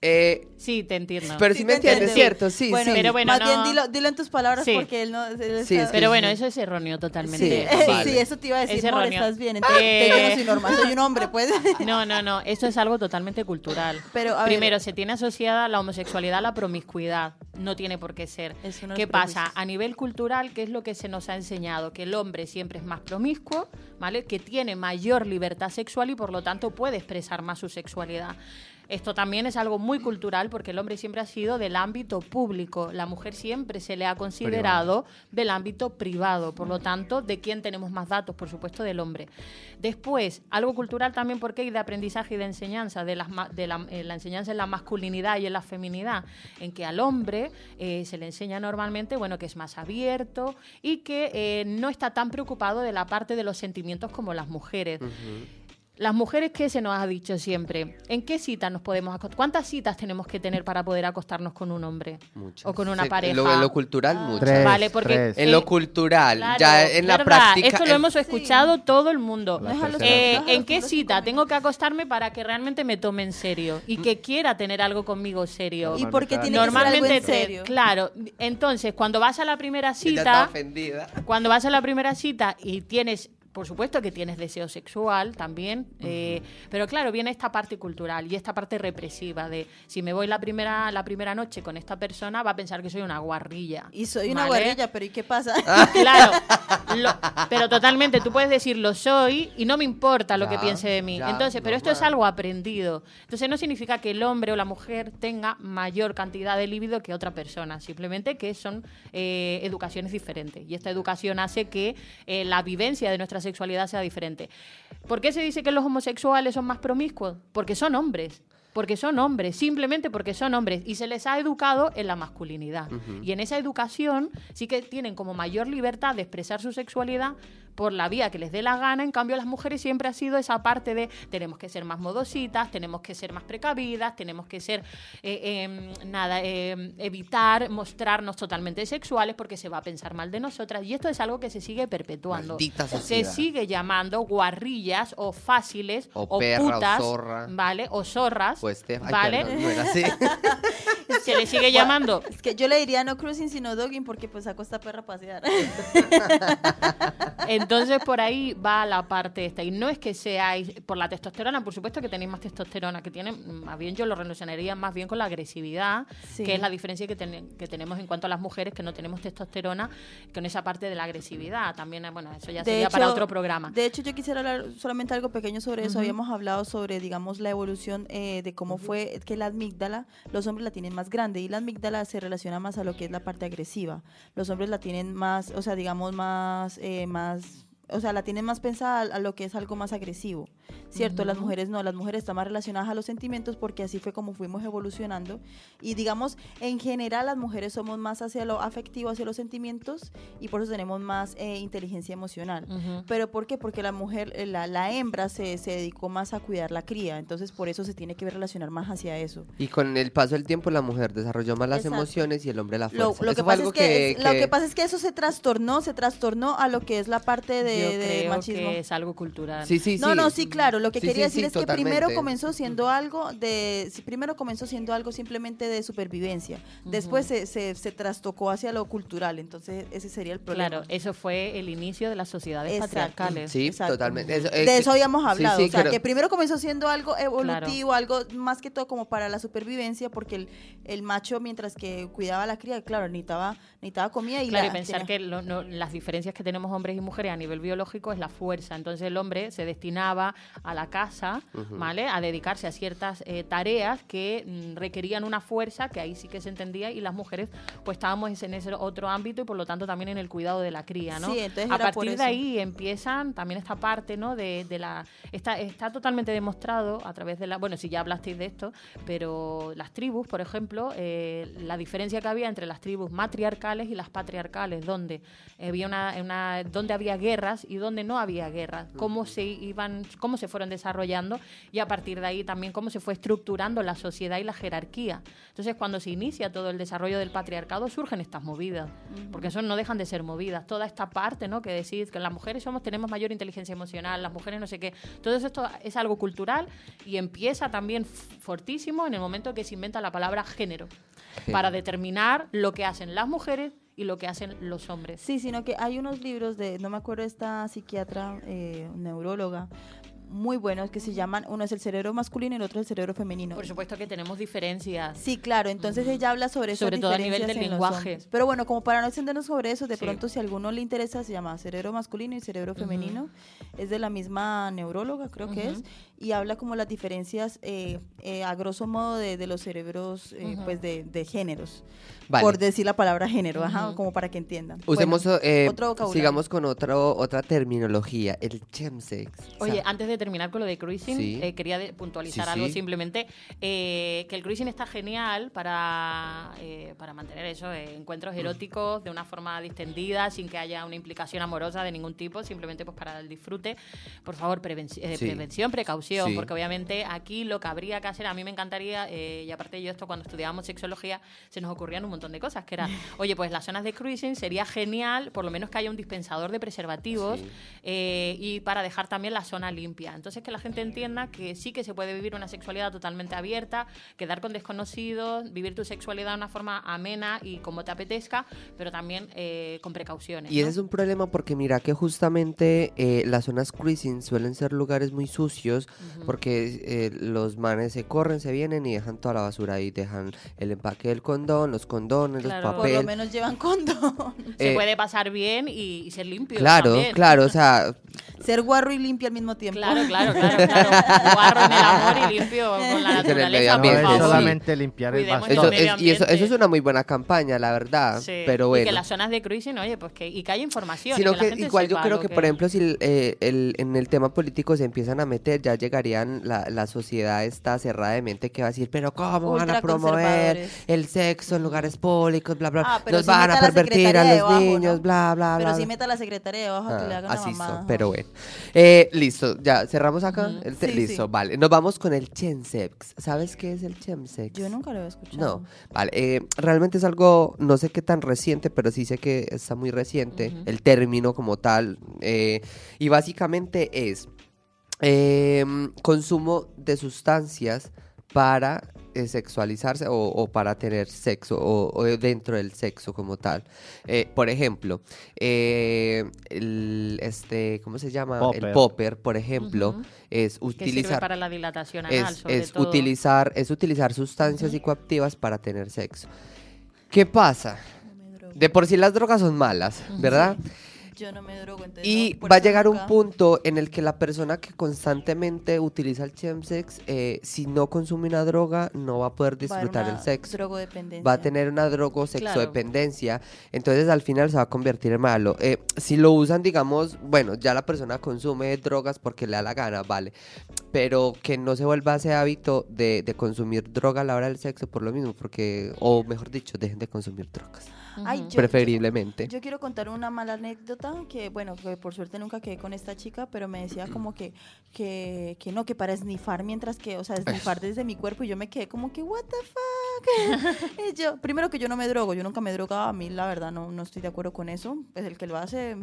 eh, Sí, te entiendo. pero Sí si te me entiendes. ¿cierto? Sí, bueno, sí. Pero bueno, más no- bien dilo, dilo en tus palabras Sí. porque él no... él Sí, está- Pero Sí, bueno, sí. eso es erróneo totalmente. Sí, vale. sí, eso te iba a decir, Es erróneo. estás bien. Entonces, Eh, yo no soy normal, soy un hombre, pues. No, no, no. Esto es algo totalmente cultural. Pero, a ver- Primero, se tiene asociada la homosexualidad a la promiscuidad. No tiene por qué ser. De ¿Qué pasa? A nivel cultural, ¿qué es lo que se nos ha enseñado? Que el hombre siempre es más promiscuo, ¿vale? Que tiene mayor libertad sexual y por lo tanto puede expresar más su sexualidad. Esto también es algo muy cultural porque el hombre siempre ha sido del ámbito público, la mujer siempre se le ha considerado del ámbito privado, por lo tanto, ¿de quién tenemos más datos? Por supuesto, del hombre. Después, algo cultural también porque hay de aprendizaje y de enseñanza, de, las ma- de la, eh, la enseñanza en la masculinidad y en la feminidad, en que al hombre eh, se le enseña normalmente, bueno, que es más abierto y que eh, no está tan preocupado de la parte de los sentimientos como las mujeres. Las mujeres, ¿qué se nos ha dicho siempre? ¿En qué cita nos podemos acostar? ¿Cuántas citas tenemos que tener para poder acostarnos con un hombre? Muchas. O con una Sí, pareja. En lo, en lo cultural, muchas. Tres, vale, porque tres. En lo eh, cultural, Claro, ya en la ¿verdad? práctica. Esto lo hemos escuchado todo el mundo. Eh, ¿En qué cita tengo que acostarme para que realmente me tome en serio y que quiera tener algo conmigo serio? ¿Y por qué tiene que ser algo Normalmente, en serio? claro. Entonces, cuando vas a la primera Ella está cita, ofendida. cuando vas a la primera cita y tienes, por supuesto que tienes deseo sexual también, eh, pero claro, viene esta parte cultural y esta parte represiva de si me voy la primera, la primera noche con esta persona va a pensar que soy una guarrilla. Y soy una ¿vale? guarrilla, pero ¿y qué pasa? Claro, lo- pero totalmente, tú puedes decir lo soy y no me importa lo que piense de mí. ya, Entonces, pero esto es algo aprendido. Entonces no significa que el hombre o la mujer tenga mayor cantidad de libido que otra persona, simplemente que son eh, educaciones diferentes. Y esta educación hace que eh, la vivencia de nuestra sexualidad sea diferente. ¿Por qué se dice que los homosexuales son más promiscuos? Porque son hombres porque son hombres, simplemente porque son hombres y se les ha educado en la masculinidad. Y en esa educación sí que tienen como mayor libertad de expresar su sexualidad por la vía que les dé la gana, en cambio las mujeres siempre ha sido esa parte de tenemos que ser más modositas, tenemos que ser más precavidas, tenemos que ser, eh, em, nada, em, evitar mostrarnos totalmente sexuales porque se va a pensar mal de nosotras y esto es algo que se sigue perpetuando. Se sigue llamando guarrillas o fáciles o, putas, ¿vale? O zorras, pues ¿vale? se le sigue llamando. Es que yo le diría no cruising sino dogging porque pues saco esta perra a pasear. Entonces por ahí va la parte esta. Y no es que seáis por la testosterona, por supuesto que tenéis más testosterona, que tienen, más bien yo lo relacionaría más bien con la agresividad, que es la diferencia que, que tenemos en cuanto a las mujeres que no tenemos testosterona, con esa parte de la agresividad. También, bueno, eso ya sería para otro programa. De hecho, yo quisiera hablar solamente algo pequeño sobre eso. Habíamos hablado sobre, digamos, la evolución eh, de cómo fue que la amígdala, los hombres la tienen más grande y la amígdala se relaciona más a lo que es la parte agresiva. Los hombres la tienen más, o sea, digamos, más, eh, más o sea, la tienen más pensada a, lo que es algo más agresivo, ¿cierto? Las mujeres no, las mujeres están más relacionadas a los sentimientos porque así fue como fuimos evolucionando. Y digamos, en general las mujeres somos más hacia lo afectivo, hacia los sentimientos y por eso tenemos más eh, inteligencia emocional. ¿Pero por qué? Porque la mujer, eh, la, la hembra se, se, dedicó más a cuidar la cría, entonces por eso se tiene que relacionar más hacia eso. Y con el paso del tiempo la mujer desarrolló más las emociones y el hombre la fuerza. Lo, que, pasa es que, lo que pasa es que eso se trastornó, se trastornó a lo que es la parte de yo creo que es algo cultural. Sí, sí, no, no, sí, claro. Lo que quería decir es que primero comenzó siendo algo de, primero comenzó siendo algo simplemente de supervivencia. Después se, se, se, trastocó hacia lo cultural. Entonces ese sería el problema. Claro, eso fue el inicio de las sociedades patriarcales. Sí, totalmente. de eso habíamos hablado. o sea, que primero comenzó siendo algo evolutivo, algo más que todo como para la supervivencia, porque el, el macho mientras que cuidaba a la cría, claro, necesitaba, necesitaba comida y claro, y pensar que las diferencias que tenemos hombres y mujeres a nivel biológico es la fuerza. Entonces el hombre se destinaba a la casa, ¿vale? A dedicarse a ciertas eh, tareas que mm, requerían una fuerza, que ahí sí que se entendía, y las mujeres pues estábamos en ese otro ámbito y por lo tanto también en el cuidado de la cría, ¿no? Sí, entonces a partir de ahí empiezan también esta parte, ¿no? De, la... Está, está totalmente demostrado a través de la... Bueno, si ya hablasteis de esto, pero las tribus, por ejemplo, eh, la diferencia que había entre las tribus matriarcales y las patriarcales, donde había una, una donde había guerras y donde no había guerra, cómo se iban, cómo se fueron desarrollando y a partir de ahí también cómo se fue estructurando la sociedad y la jerarquía. Entonces, cuando se inicia todo el desarrollo del patriarcado, surgen estas movidas, porque eso no dejan de ser movidas. Toda esta parte, ¿no? Que decís que las mujeres somos, tenemos mayor inteligencia emocional, las mujeres no sé qué. Todo esto es algo cultural y empieza también fortísimo en el momento que se inventa la palabra género, para determinar lo que hacen las mujeres y lo que hacen los hombres. Sí, sino que hay unos libros de, no me acuerdo esta psiquiatra, eh, neuróloga, muy buenos que se llaman, uno es el cerebro masculino y el otro es el cerebro femenino. Por supuesto que tenemos diferencias. Sí, claro, entonces ella habla sobre eso. Sobre todo a nivel del lenguaje. Pero bueno, como para no extendernos sobre eso, de pronto si a alguno le interesa, se llama cerebro masculino y cerebro femenino. Es de la misma neuróloga, creo que es, y habla como las diferencias eh, eh, a grosso modo de, los cerebros eh, pues de, de géneros. Por decir la palabra género, como para que entiendan. Usemos, sigamos con otro, otra terminología, el chemsex. Oye, antes de terminar con lo de cruising, eh, quería puntualizar algo simplemente, eh, que el cruising está genial para, eh, para mantener eso, encuentros eróticos de una forma distendida, sin que haya una implicación amorosa de ningún tipo, simplemente pues para el disfrute. Por favor, prevención, precaución, porque obviamente aquí lo que habría que hacer, a mí me encantaría, y aparte yo esto cuando estudiábamos sexología, se nos ocurrían un montón de cosas, que era, oye, pues las zonas de cruising sería genial, por lo menos que haya un dispensador de preservativos y para dejar también la zona limpia. Entonces que la gente entienda que sí que se puede vivir una sexualidad totalmente abierta, quedar con desconocidos, vivir tu sexualidad de una forma amena y como te apetezca, pero también eh, con precauciones. Y ese es un problema porque mira que justamente eh, las zonas cruising suelen ser lugares muy sucios porque eh, los manes se corren, se vienen y dejan toda la basura ahí, dejan el empaque del condón, los condones, los papeles. Por lo menos llevan condón. se puede pasar bien y, ser limpio. Claro, claro, o sea, Ser guarro y limpio al mismo tiempo. Claro, claro, claro, claro. Guarro en el amor y limpio con la naturaleza, por favor. solamente limpiar el Cuidemos. Eso medio es, y eso, eso es una muy buena campaña, la verdad. Sí, Pero Y bueno. que las zonas de cruising, oye, pues que, y que haya información. y la gente igual yo sepa creo lo que, por ejemplo, si el, eh, el- en el tema político se empiezan a meter, ya llegarían, la, la sociedad está cerrada de mente que va a decir, pero ¿cómo van a promover Ultraconservadores. el sexo en lugares públicos, bla, bla, Ah, pero nos sí van a meta la pervertir a secretaria los debajo, niños, ¿no? bla, bla, Pero bla. sí bla. meta a la secretaria de abajo que le Ah, haga una así mamada. hizo, pero bueno. Eh, listo, ya, cerramos acá. el te- Sí, listo, sí. vale. Nos vamos con el chemsex. ¿Sabes qué es el chemsex? Yo nunca lo había escuchado. No, vale. eh, realmente es algo, no sé qué tan reciente, pero sí sé que está muy reciente, Ujú. el término como tal. eh, y básicamente es em, consumo de sustancias para eh, sexualizarse o, o para tener sexo o, o dentro del sexo como tal. Eh, por ejemplo, eh, el, este, ¿cómo se llama? El Popper. por ejemplo, es utilizar para la dilatación anal, es, sobre es todo. utilizar es utilizar sustancias psicoactivas para tener sexo. ¿Qué pasa? De por sí las drogas son malas, ¿verdad? Yo no me drogo, entonces Y no, va a llegar un punto en el que la persona que constantemente utiliza el chemsex, eh, si no consume una droga, no va a poder va a haber disfrutar el sexo. drogodependencia. Va a tener una drogo-sexodependencia, entonces al final se va a convertir en malo. Eh, si lo usan, digamos, bueno, ya la persona consume drogas porque le da la gana, vale, pero que no se vuelva ese hábito de, de consumir droga a la hora del sexo por lo mismo, porque, o mejor dicho, dejen de consumir drogas, Ay, Ujú. yo- preferiblemente. Yo quiero contar una mala anécdota que, bueno, que por suerte nunca quedé con esta chica, pero me decía como que, que, que no, que para esnifar mientras que, o sea, esnifar desde mi cuerpo y yo me quedé como que, what the fuck. y yo, primero que yo no me drogo, yo nunca me he drogado, a mí la verdad no, no estoy de acuerdo con eso, pues el que lo hace,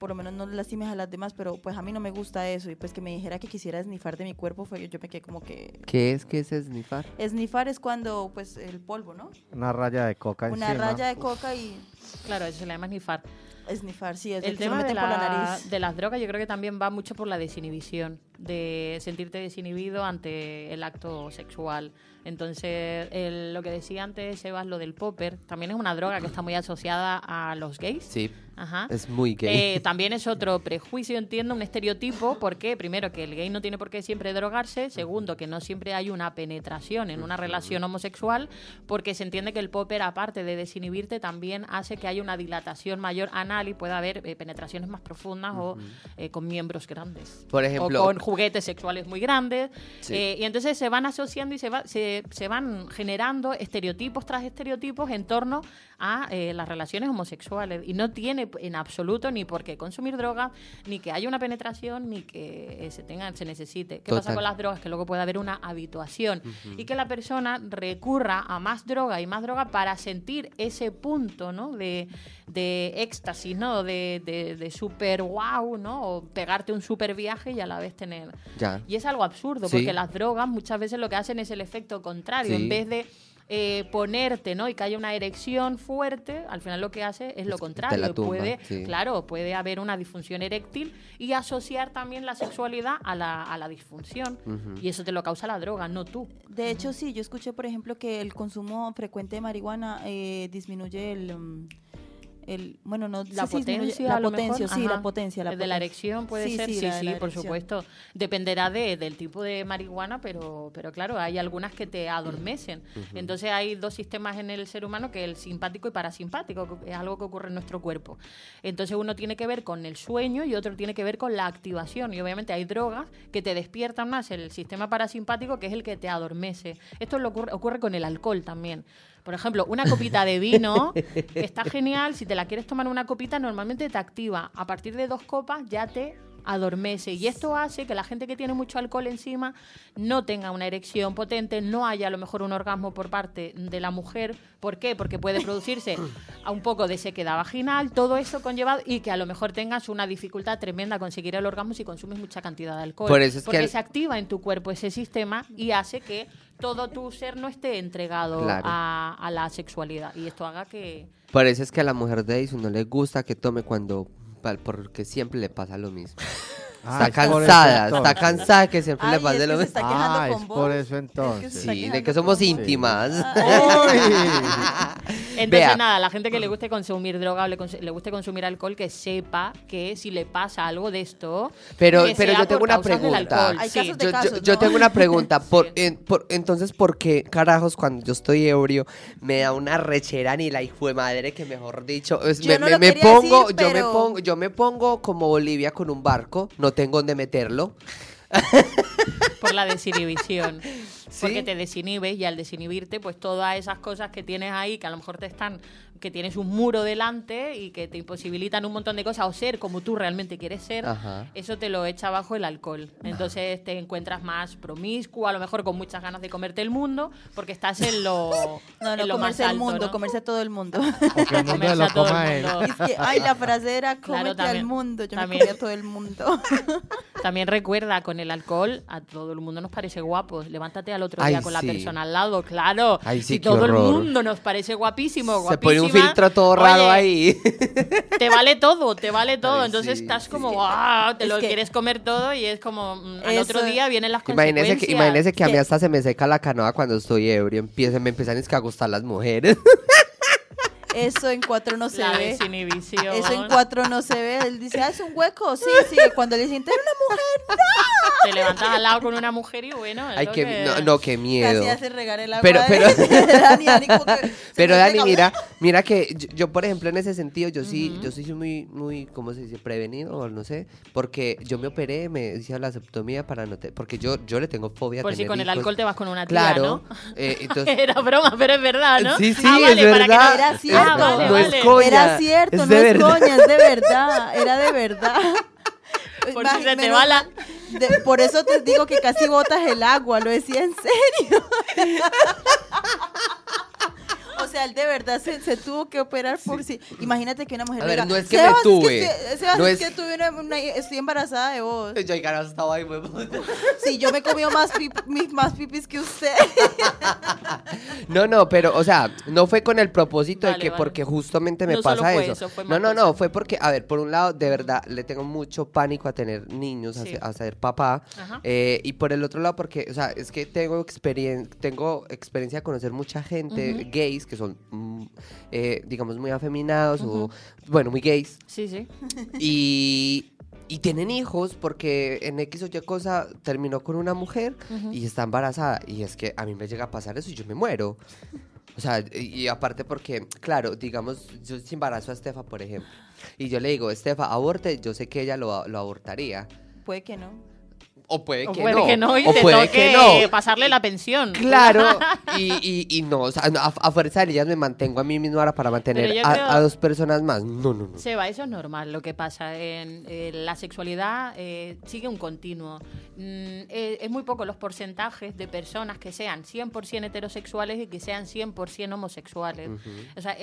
por lo menos no lastimes a las demás, pero pues a mí no me gusta eso y pues que me dijera que quisiera esnifar de mi cuerpo, fue yo me quedé como que... ¿Qué es que es esnifar? Esnifar es cuando, pues, el polvo, ¿no? Una raya de coca Una encima. raya de coca y Claro, eso se le llama snifar. esnifar, sí, es El el que se lo tema de, meten por la la- nariz. de las drogas yo creo que también va mucho por la desinhibición, de sentirte desinhibido ante el acto sexual. Entonces, el- lo que decía antes, Sebas, lo del popper, también es una droga que está muy asociada a los gays. Sí, Ajá. es muy gay. Eh, también es otro prejuicio, entiendo, un estereotipo, porque primero que el gay no tiene por qué siempre drogarse, segundo que no siempre hay una penetración en una relación homosexual, porque se entiende que el popper, aparte de desinhibirte, también hace que haya una dilatación mayor anal y pueda haber eh, penetraciones más profundas o eh, con miembros grandes. Por ejemplo- O con juguetes sexuales muy grandes. Sí. Eh, y entonces se van asociando y se, va- se, se van generando estereotipos tras estereotipos en torno a eh, las relaciones homosexuales. Y no tiene en absoluto ni por qué consumir drogas, ni que haya una penetración, ni que eh, se tenga, se necesite. ¿Qué pasa con las drogas? Que luego puede haber una habituación. Y que la persona recurra a más droga y más droga para sentir ese punto ¿no? de, de éxtasis, ¿no? De, de, de super wow, ¿no? O pegarte un super viaje y a la vez tener ya. y es algo absurdo, Sí. porque las drogas muchas veces lo que hacen es el efecto contrario. Sí. En vez de eh, ponerte ¿no? y que haya una erección fuerte, al final lo que hace es lo contrario. la tumba, puede, sí. Claro, puede haber una disfunción eréctil y asociar también la sexualidad a la, a la disfunción. Y eso te lo causa la droga, no tú. De hecho, sí, yo escuché, por ejemplo, que el consumo frecuente de marihuana eh, disminuye el, mm, el, bueno, no La sé si disminuye- potencia, la a lo potencia, sí, ajá. la potencia, la de la erección puede Sí, ser, sí, sí, la sí, la por supuesto. Dependerá de, del tipo de marihuana, pero, pero claro, hay algunas que te adormecen. Entonces hay dos sistemas en el ser humano, que es el simpático y parasimpático, que es algo que ocurre en nuestro cuerpo. Entonces uno tiene que ver con el sueño y otro tiene que ver con la activación. Y obviamente hay drogas que te despiertan más el sistema parasimpático, que es el que te adormece. Esto lo ocurre, ocurre con el alcohol también. Por ejemplo, una copita de vino que está genial. Si te la quieres tomar una copita, normalmente te activa. A partir de dos copas ya te adormece. Y esto hace que la gente que tiene mucho alcohol encima no tenga una erección potente, no haya a lo mejor un orgasmo por parte de la mujer. ¿Por qué? Porque puede producirse a un poco de sequedad vaginal, todo eso conllevado, y que a lo mejor tengas una dificultad tremenda a conseguir el orgasmo si consumes mucha cantidad de alcohol. Por eso es que Porque el- se activa en tu cuerpo ese sistema y hace que todo tu ser no esté entregado Claro. a, a la sexualidad. Y esto haga que... Es que a la mujer de Edison no le gusta que tome cuando porque siempre le pasa lo mismo. Ah, está es cansada, está cansada que siempre Ay, le que lo mismo. Ah, con es vos. por Es eso entonces. Sí, de que somos vos. íntimas. Entonces, Vea. nada, la gente que le guste consumir droga o le, cons- le guste consumir alcohol, que sepa que si le pasa algo de esto. Pero, que pero sea yo tengo por una pregunta. alcohol, Hay sí. casos de Yo, yo- casos, yo ¿no? tengo una pregunta. Por, Sí. en- por- entonces, ¿por qué carajos cuando yo estoy ebrio me da una rechera ni la hijo de madre que mejor dicho? es- Yo me, no me- lo me quería pongo, decir, yo me pongo, yo me pongo como Bolivia con un barco, no tengo dónde meterlo. por la desinhibición. ¿Sí? Porque te desinhibes y al desinhibirte, pues todas esas cosas que tienes ahí, que a lo mejor te están, que tienes un muro delante y que te imposibilitan un montón de cosas o ser como tú realmente quieres ser, Ajá. eso te lo echa abajo el alcohol. Entonces te encuentras más promiscuo, a lo mejor con muchas ganas de comerte el mundo, porque estás en lo, No, en no, lo más comerse el alto, mundo, ¿no? comerse a todo el mundo. O que el mundo Comerse lo a todo el coma mundo. es que, ay, la frase era Claro, cómete al también- mundo. Yo también. me comí a todo el mundo. También recuerda, con el alcohol, a todo el mundo nos parece guapo. Levántate al otro Ay, día con la sí. persona al lado, claro. Ay, sí, si qué todo el mundo nos parece guapísimo, Se pone un guapísima, filtro todo raro oye, ahí. Te vale todo, te vale todo. Ay, Entonces sí, estás como, ¡guau! Te Es lo que- quieres comer todo y es como, mm, al Eso- otro día vienen las Imagínese consecuencias. que, imagínese que a mí hasta se me seca la canoa cuando estoy ebrio. Empieza, me empiezan es que a gustar las mujeres. Eso en cuatro no se La ve. desinhibición. Eso en cuatro no se ve. Él dice, ah, es un hueco. Sí, sí. Cuando le siente era una mujer, Te levantas al lado con una mujer y bueno, Ay, que- no, no, qué miedo. casi hace regar el agua. Pero- pero- Dani, Dani como que se Pero Dani, mira, mira que yo, yo, por ejemplo, en ese sentido, yo sí, Ujú. yo sí soy muy, muy, ¿cómo se dice? Prevenido, o no sé, porque yo me operé, me hice la septomía para no te- porque yo, yo le tengo fobia a Por si con el alcohol te vas con una tía, Claro, ¿no? eh, entonces, Era broma, pero es verdad, ¿no? sí, sí, Ah, vale, es para que verdad. no- Era es- cierto. Ah, vale, no vale. es coña, Era cierto, es no de es verdad. coña, es de verdad. Era de verdad. Por si Imagi- se te va la- mal- de- por eso te digo que casi botas el agua, lo decía en serio. O sea, él de verdad se, se tuvo que operar por si. Imagínate que una mujer A ver, diga, no es que me "Sebas, tuve, estoy- Sebas, no es es- que tuve una, una- estoy embarazada de vos. Yo carajo, estaba ahí, huevón. Sí, yo me he comido más, pip- más pipis que usted. No, no, pero, o sea, no fue con el propósito de que vale. porque justamente me No solo pasa fue eso. eso, fue no, no, no, fue porque, a ver, por un lado, de verdad, le tengo mucho pánico a tener niños, a, Sí. ser, a ser papá. Ajá. eh, y por el otro lado, porque, o sea, es que tengo, experien tengo experiencia de conocer mucha gente gays que son, mm, eh, digamos, muy afeminados o, bueno, muy gays. Sí, sí. Y, y tienen hijos porque en X o Y cosa terminó con una mujer y está embarazada. Y es que a mí me llega a pasar eso y yo me muero. O sea, y, aparte porque, claro, digamos, yo embarazo a Estefa, por ejemplo, y yo le digo, Estefa, aborte, yo sé que ella lo, lo abortaría. Puede que no. O puede O que puede no. que no y o te puede toque que no. pasarle la pensión. Claro, y, y, y no, o sea, a, a fuerza de ellas me mantengo a mí mismo ahora para mantener a, creo- a dos personas más. No, no, no. Seba, eso es normal. Lo que pasa en eh, la sexualidad eh, sigue un continuo. Mm, eh, es muy poco los porcentajes de personas que sean 100% heterosexuales y que sean 100% homosexuales. O sea,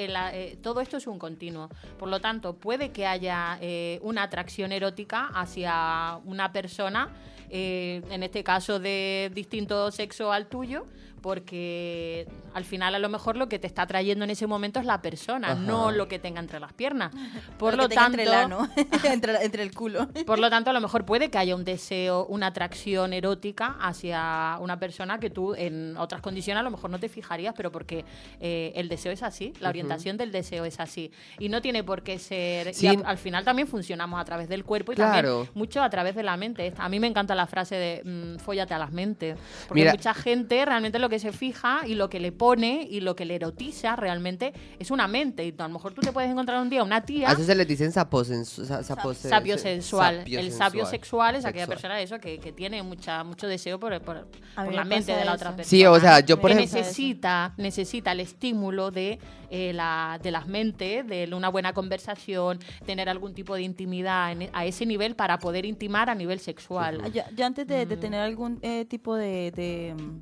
todo esto es un continuo. Por lo tanto, puede que haya una atracción erótica hacia una persona, eh, en este caso de distinto sexo al tuyo, porque al final a lo mejor lo que te está atrayendo en ese momento es la persona, Ajá. no lo que tenga entre las piernas. Por Lo lo, que tenga tanto, entre el ano, entre, la- entre el culo. por lo tanto, a lo mejor puede que haya un deseo, una atracción erótica hacia una persona que tú en otras condiciones a lo mejor no te fijarías, pero porque eh, el deseo es así, la orientación del deseo es así. Y no tiene por qué ser... Sí. Y a- al final también funcionamos a través del cuerpo y Claro. también mucho a través de la mente. A mí me encanta la frase de mm, fóllate a las mentes. Porque Mira- mucha gente realmente lo que se fija y lo que le pone y lo que le erotiza realmente es una mente. Y a lo mejor tú te puedes encontrar un día una tía A eso se les dicen saposensu- sa- sapose- sapio se- sensual. el sapio sexual es aquella Sexual. persona eso que, que tiene mucha mucho deseo por, la mente de la eso. otra persona. Sí, o sea, yo por que ejemplo... necesita necesita el estímulo de eh, la de las mentes, de una buena conversación, tener algún tipo de intimidad en- a ese nivel para poder intimar a nivel sexual. Yo, yo antes de, Mm. de tener algún eh, tipo de, de, mm,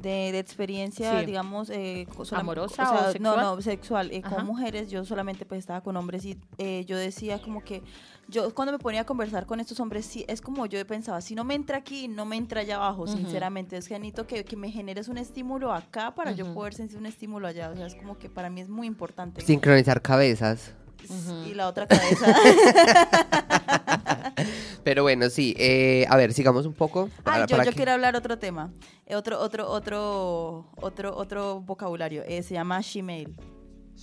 de- de experiencia, Sí. digamos, eh, ¿Amorosa sea, o No, sexual? no, sexual. eh, con mujeres, yo solamente pues estaba con hombres y eh, yo decía como que, yo cuando me ponía a conversar con estos hombres, sí, es como yo pensaba, si no me entra aquí, no me entra allá abajo, sinceramente. Es que necesito que, que me generes un estímulo acá para yo poder sentir un estímulo allá. O sea, es como que para mí es muy importante. Sincronizar cabezas. Y la otra cabeza. Pero bueno, sí. eh, a ver, sigamos un poco. Ay, para- yo, para yo que- quiero hablar otro tema, eh, otro, otro, otro, otro, otro vocabulario. eh, se llama Gmail.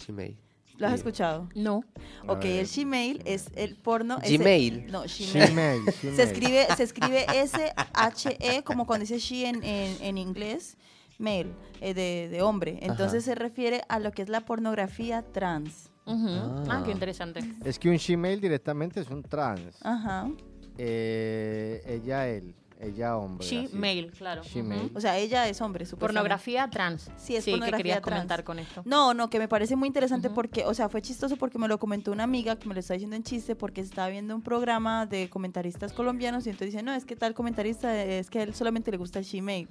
Gmail. ¿Lo has escuchado? No. Ok, el Gmail es el porno. es el- Gmail. no, Gmail. Gmail, Se escribe, se escribe S-H-E, como cuando dice she en, en, en inglés, male, eh, de, de hombre. Entonces se refiere a lo que es la pornografía trans. Ujú. Ah. Ah, qué interesante. Es que un Gmail directamente es un trans. Ajá. Eh, ella, él. Ella, hombre. She, así. mail, claro. She-mail. Ujú. O sea, ella es hombre. Pornografía trans. Sí, es ¿qué pornografía querías trans. comentar con esto? No, no, que me parece muy interesante Ujú. porque, o sea, fue chistoso porque me lo comentó una amiga que me lo está diciendo en chiste porque estaba viendo un programa de comentaristas colombianos y entonces dice, no, es que tal comentarista es que a él solamente le gusta el Gmail.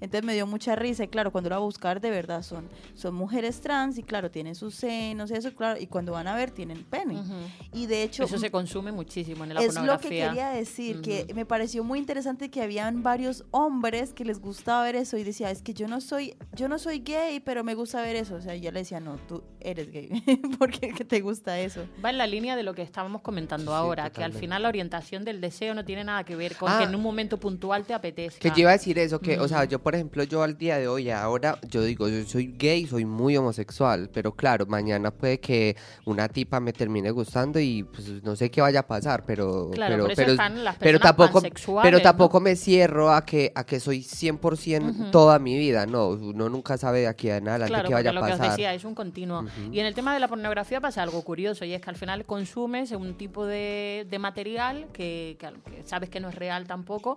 Entonces me dio mucha risa y claro, cuando lo va a buscar de verdad son, son mujeres trans y claro, tienen sus senos, eso, claro, y cuando van a ver tienen pene. Ujú. Y de hecho... Eso se consume muchísimo en la Es lo que pornografía. quería decir, que me pareció muy interesante que habían varios hombres que les gustaba ver eso y decía, es que yo no soy, yo no soy gay, pero me gusta ver eso. O sea, yo le decía, no, tú eres gay, porque que te gusta eso. Va en la línea de lo que estábamos comentando Sí, ahora, que al final la orientación del deseo no tiene nada que ver con Ah. que en un momento puntual te apetezca. Que yo iba a decir eso, que, o sea, yo, por ejemplo, yo al día de hoy, ahora, yo digo, yo soy gay, soy muy homosexual, pero claro, mañana puede que una tipa me termine gustando y pues no sé qué vaya a pasar, pero... Claro, pero, por eso pero, están las pero personas tampoco, pansexuales, pero ¿no? Tampoco me cierro a que, a que soy 100% Ujú. toda mi vida, no, uno nunca sabe de aquí en adelante Claro, qué vaya a porque lo que os pasar. decía es un continuo. Y en el tema de la pornografía pasa algo curioso y es que al final consumes un tipo de, de material que, que al- que sabes que no es real tampoco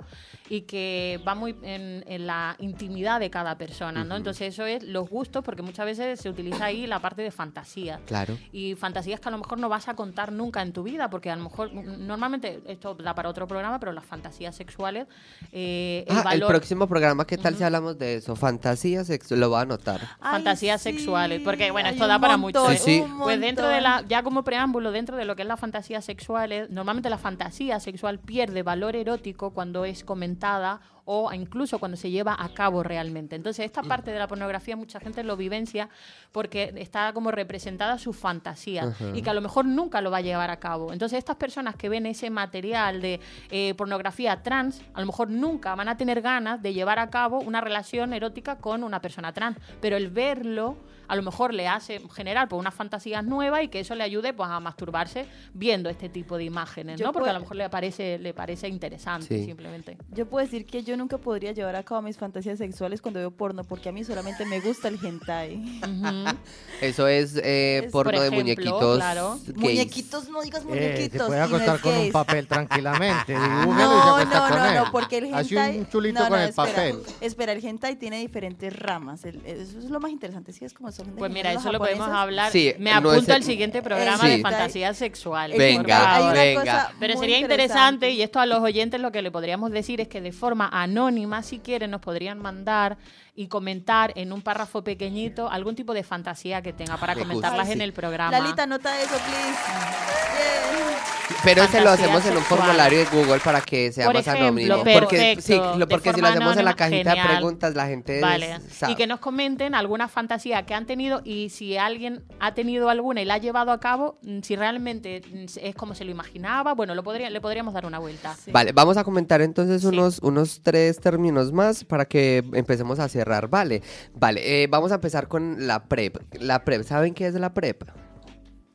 y que va muy en, en la intimidad de cada persona, ¿no? Entonces eso es los gustos porque muchas veces se utiliza ahí la parte de fantasía. Claro. Y fantasías que a lo mejor no vas a contar nunca en tu vida, porque a lo mejor, mm, normalmente, esto da para otro programa, pero las fantasías sexuales, eh, el Ah, el próximo programa, ¿qué tal si hablamos de eso? Fantasías, sex- lo voy a anotar. Fantasías sexuales, porque, bueno, hay esto da para mucho. Sí, sí. Pues dentro de la, ya como preámbulo, dentro de lo que es la fantasía sexual, eh, normalmente la fantasía sexual pierde valor erótico cuando es comentada o incluso cuando se lleva a cabo realmente. Entonces, esta parte de la pornografía mucha gente lo vivencia porque está como representada su fantasía y que a lo mejor nunca lo va a llevar a cabo. Entonces, estas personas que ven ese material de eh, pornografía trans, a lo mejor nunca van a tener ganas de llevar a cabo una relación erótica con una persona trans, pero el verlo a lo mejor le hace generar pues, unas fantasías nuevas y que eso le ayude pues, a masturbarse viendo este tipo de imágenes, Yo ¿no? Porque a puedo- lo mejor le parece, le parece interesante Sí. simplemente. Yo puedo decir que yo nunca podría llevar a cabo mis fantasías sexuales cuando veo porno, porque a mí solamente me gusta el hentai. Eso es eh, Es, porno por de ejemplo, muñequitos claro. gays. Muñequitos, no digas Eh, muñequitos. se puede y no acostar con un papel tranquilamente. No, no, con no, él. no, porque el hentai... Hace un chulito no, con no, el espera, papel. Espera, el hentai tiene diferentes ramas. el- eso es lo más interesante. Sí, es como son de Pues mira, eso lo podemos hablar. Sí, Me no apunto es- al siguiente programa Sí. de fantasías sexuales. El Venga, hentai, hay una venga. cosa Pero sería interesante, y esto a los oyentes lo que le podríamos decir es que de forma anónima, si quieren, nos podrían mandar y comentar en un párrafo pequeñito algún tipo de fantasía que tenga para comentarlas Ay, en sí. el programa. Lalita, anota eso, please. Pero ese lo hacemos en un sexual. formulario de Google para que sea Por más ejemplo, anónimo. Porque, sí, lo- de porque si lo hacemos en la cajita de genial. preguntas, la gente Vale. sabe. Y que nos comenten alguna fantasía que han tenido y si alguien ha tenido alguna y la ha llevado a cabo, mm, si realmente mm, es como se lo imaginaba, bueno, lo podría, le podríamos dar una vuelta. Sí. Vale, vamos a comentar entonces Sí. unos, unos tres términos más para que empecemos a cerrar. Vale, vale, eh, vamos a empezar con la PrEP. La PrEP, ¿saben qué es la PrEP?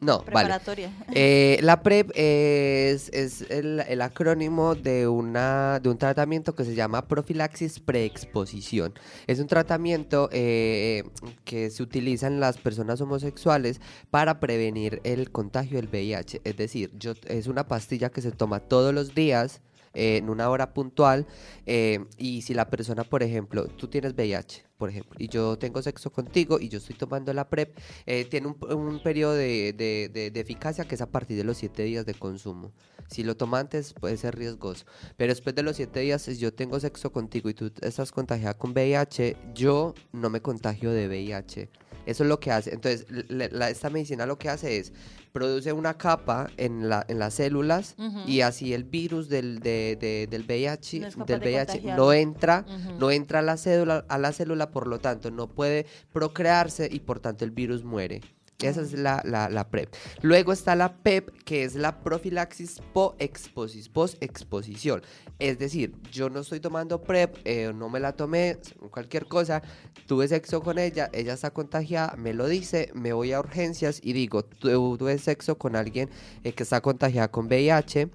No, vale. Preparatoria. Eh, la PrEP es, es el, el acrónimo de, una, de un tratamiento que se llama profilaxis preexposición. Es un tratamiento eh, que se utiliza en las personas homosexuales para prevenir el contagio del VIH. Es decir, yo, es una pastilla que se toma todos los días eh, en una hora puntual eh, y si la persona, por ejemplo, tú tienes VIH, por ejemplo, y yo tengo sexo contigo y yo estoy tomando la PrEP, eh, tiene un, un periodo de, de- de- de eficacia que es a partir de los 7 días de consumo. Si lo toma antes puede ser riesgoso, pero después de los 7 días, si yo tengo sexo contigo y tú estás contagiada con VIH, yo no me contagio de VIH. Eso es lo que hace. Entonces, la- la- esta medicina lo que hace es produce una capa en, la, en las células y así el virus del, de- de- del VIH, No del de VIH no entra, no entra a la célula, a la célula, por lo tanto no puede procrearse y por tanto el virus muere. Esa es la, la, la PrEP. Luego está la PEP, que es la profilaxis post-exposición. Es decir, yo no estoy tomando PrEP, eh, no me la tomé, cualquier cosa, tuve sexo con ella, ella está contagiada, me lo dice, me voy a urgencias y digo, tuve sexo con alguien eh, que está contagiada con VIH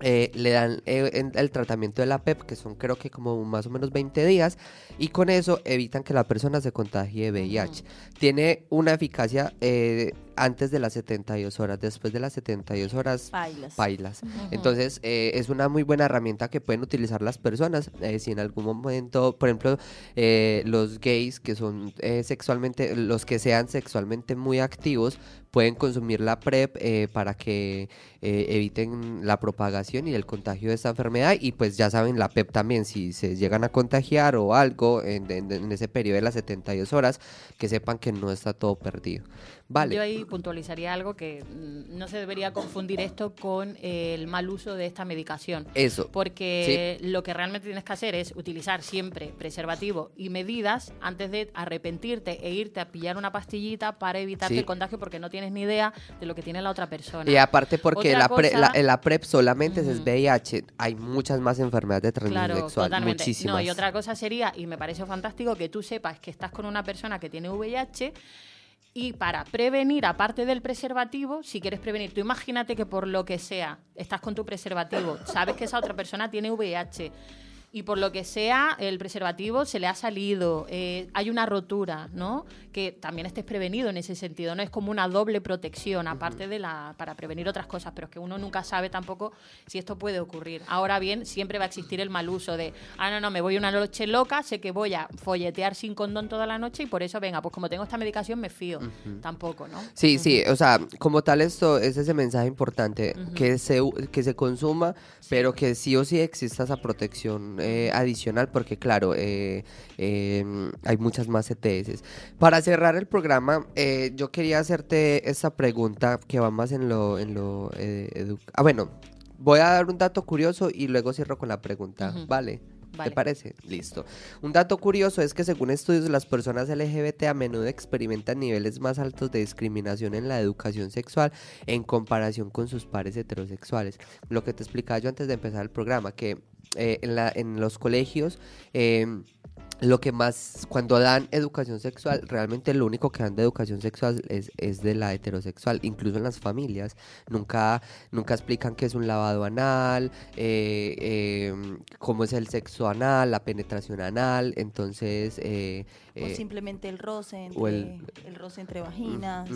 eh, le dan eh, el tratamiento de la PEP, que son creo que como más o menos 20 días, y con eso evitan que la persona se contagie de VIH. Tiene una eficacia eh, antes de las 72 horas, después de las 72 horas, bailas. Entonces, es una muy buena herramienta que pueden utilizar las personas. si en algún momento, por ejemplo, los gays que son sexualmente, los que sean sexualmente muy activos, pueden consumir la PrEP eh, para que eh, eviten la propagación y el contagio de esta enfermedad. Y pues ya saben, la PEP también, si se llegan a contagiar o algo en, en ese periodo de las 72 horas, que sepan que no está todo perdido. Vale. Yo ahí puntualizaría algo que mm, no se debería confundir esto con el mal uso de esta medicación. Eso. Porque lo que realmente tienes que hacer es utilizar siempre preservativo y medidas antes de arrepentirte e irte a pillar una pastillita para evitar el contagio porque no tienes ni idea de lo que tiene la otra persona. Y aparte porque la, la, PrEP solamente es VIH, hay muchas más enfermedades de transmisión claro, sexual, totalmente. muchísimas. No, y otra cosa sería, y me parece fantástico, que tú sepas que estás con una persona que tiene VIH y para prevenir, aparte del preservativo, si quieres prevenir, tú imagínate que por lo que sea, estás con tu preservativo, sabes que esa otra persona tiene VIH y por lo que sea el preservativo se le ha salido, eh, hay una rotura, ¿no? Que también estés prevenido en ese sentido, no es como una doble protección, aparte de la para prevenir otras cosas, pero es que uno nunca sabe tampoco si esto puede ocurrir. Ahora bien, siempre va a existir el mal uso de, ah, no, no, me voy una noche loca, sé que voy a folletear sin condón toda la noche y por eso, venga, pues como tengo esta medicación me fío. Tampoco, ¿no? Sí, sí, o sea, como tal esto es ese mensaje importante, que, se, que se consuma, pero que sí o sí exista esa protección eh, adicional porque claro, eh, em, hay muchas más ETS. Para cerrar el programa, eh, yo quería hacerte esta pregunta que va más en lo... En lo ah, bueno, voy a dar un dato curioso y luego cierro con la pregunta, ¿vale? ¿Te parece? Listo. Un dato curioso es que según estudios las personas LGBT a menudo experimentan niveles más altos de discriminación en la educación sexual en comparación con sus pares heterosexuales. Lo que te explicaba yo antes de empezar el programa, que eh, en, la, en los colegios eh, lo que más, cuando dan educación sexual, realmente lo único que dan de educación sexual es, es, de la heterosexual, incluso en las familias. Nunca, nunca explican qué es un lavado anal, eh, em, cómo es el sexo anal, la penetración anal, entonces... Eh, o eh, simplemente el roce entre, el, roce entre vaginas.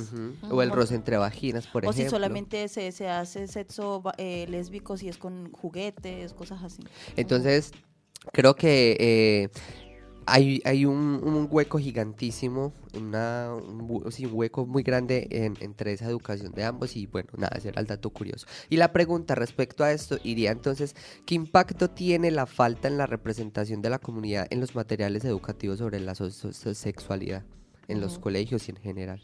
O el roce entre vaginas, por ejemplo. O si solamente se, se hace sexo lésbico si es con juguetes, cosas así. Entonces, creo que hay, hay un, hueco gigantísimo, una, un, hueco muy grande entre esa educación de ambos y bueno, nada, ese era el dato curioso. Y la pregunta respecto a esto iría entonces, ¿qué impacto tiene la falta en la representación de la comunidad en los materiales educativos sobre la sexualidad en los colegios y en general?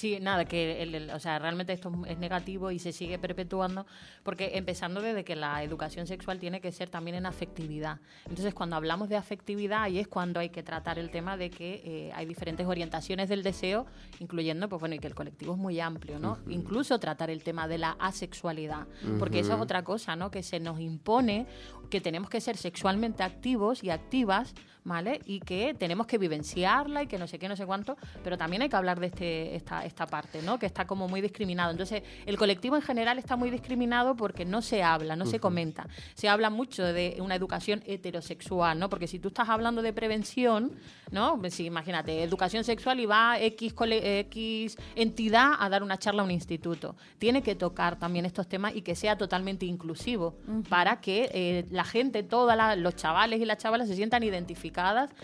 Sí, nada, que o sea, realmente esto es negativo y se sigue perpetuando porque empezando desde que la educación sexual tiene que ser también en afectividad. Entonces, cuando hablamos de afectividad, ahí es cuando hay que tratar el tema de que eh, hay diferentes orientaciones del deseo, incluyendo, pues bueno, y que el colectivo es muy amplio, ¿no? Incluso tratar el tema de la asexualidad, porque eso es otra cosa, ¿no? Que se nos impone que tenemos que ser sexualmente activos y activas ¿vale? Y que tenemos que vivenciarla y que no sé qué, no sé cuánto, pero también hay que hablar de este, esta, esta parte, ¿no? Que está como muy discriminado. Entonces, el colectivo en general está muy discriminado porque no se habla, no se comenta. Se habla mucho de una educación heterosexual, ¿no? Porque si tú estás hablando de prevención, ¿no? Pues sí, imagínate, educación sexual y va X, X entidad a dar una charla a un instituto. Tiene que tocar también estos temas y que sea totalmente inclusivo para que eh, la gente, todos los chavales y las chavalas se sientan identificados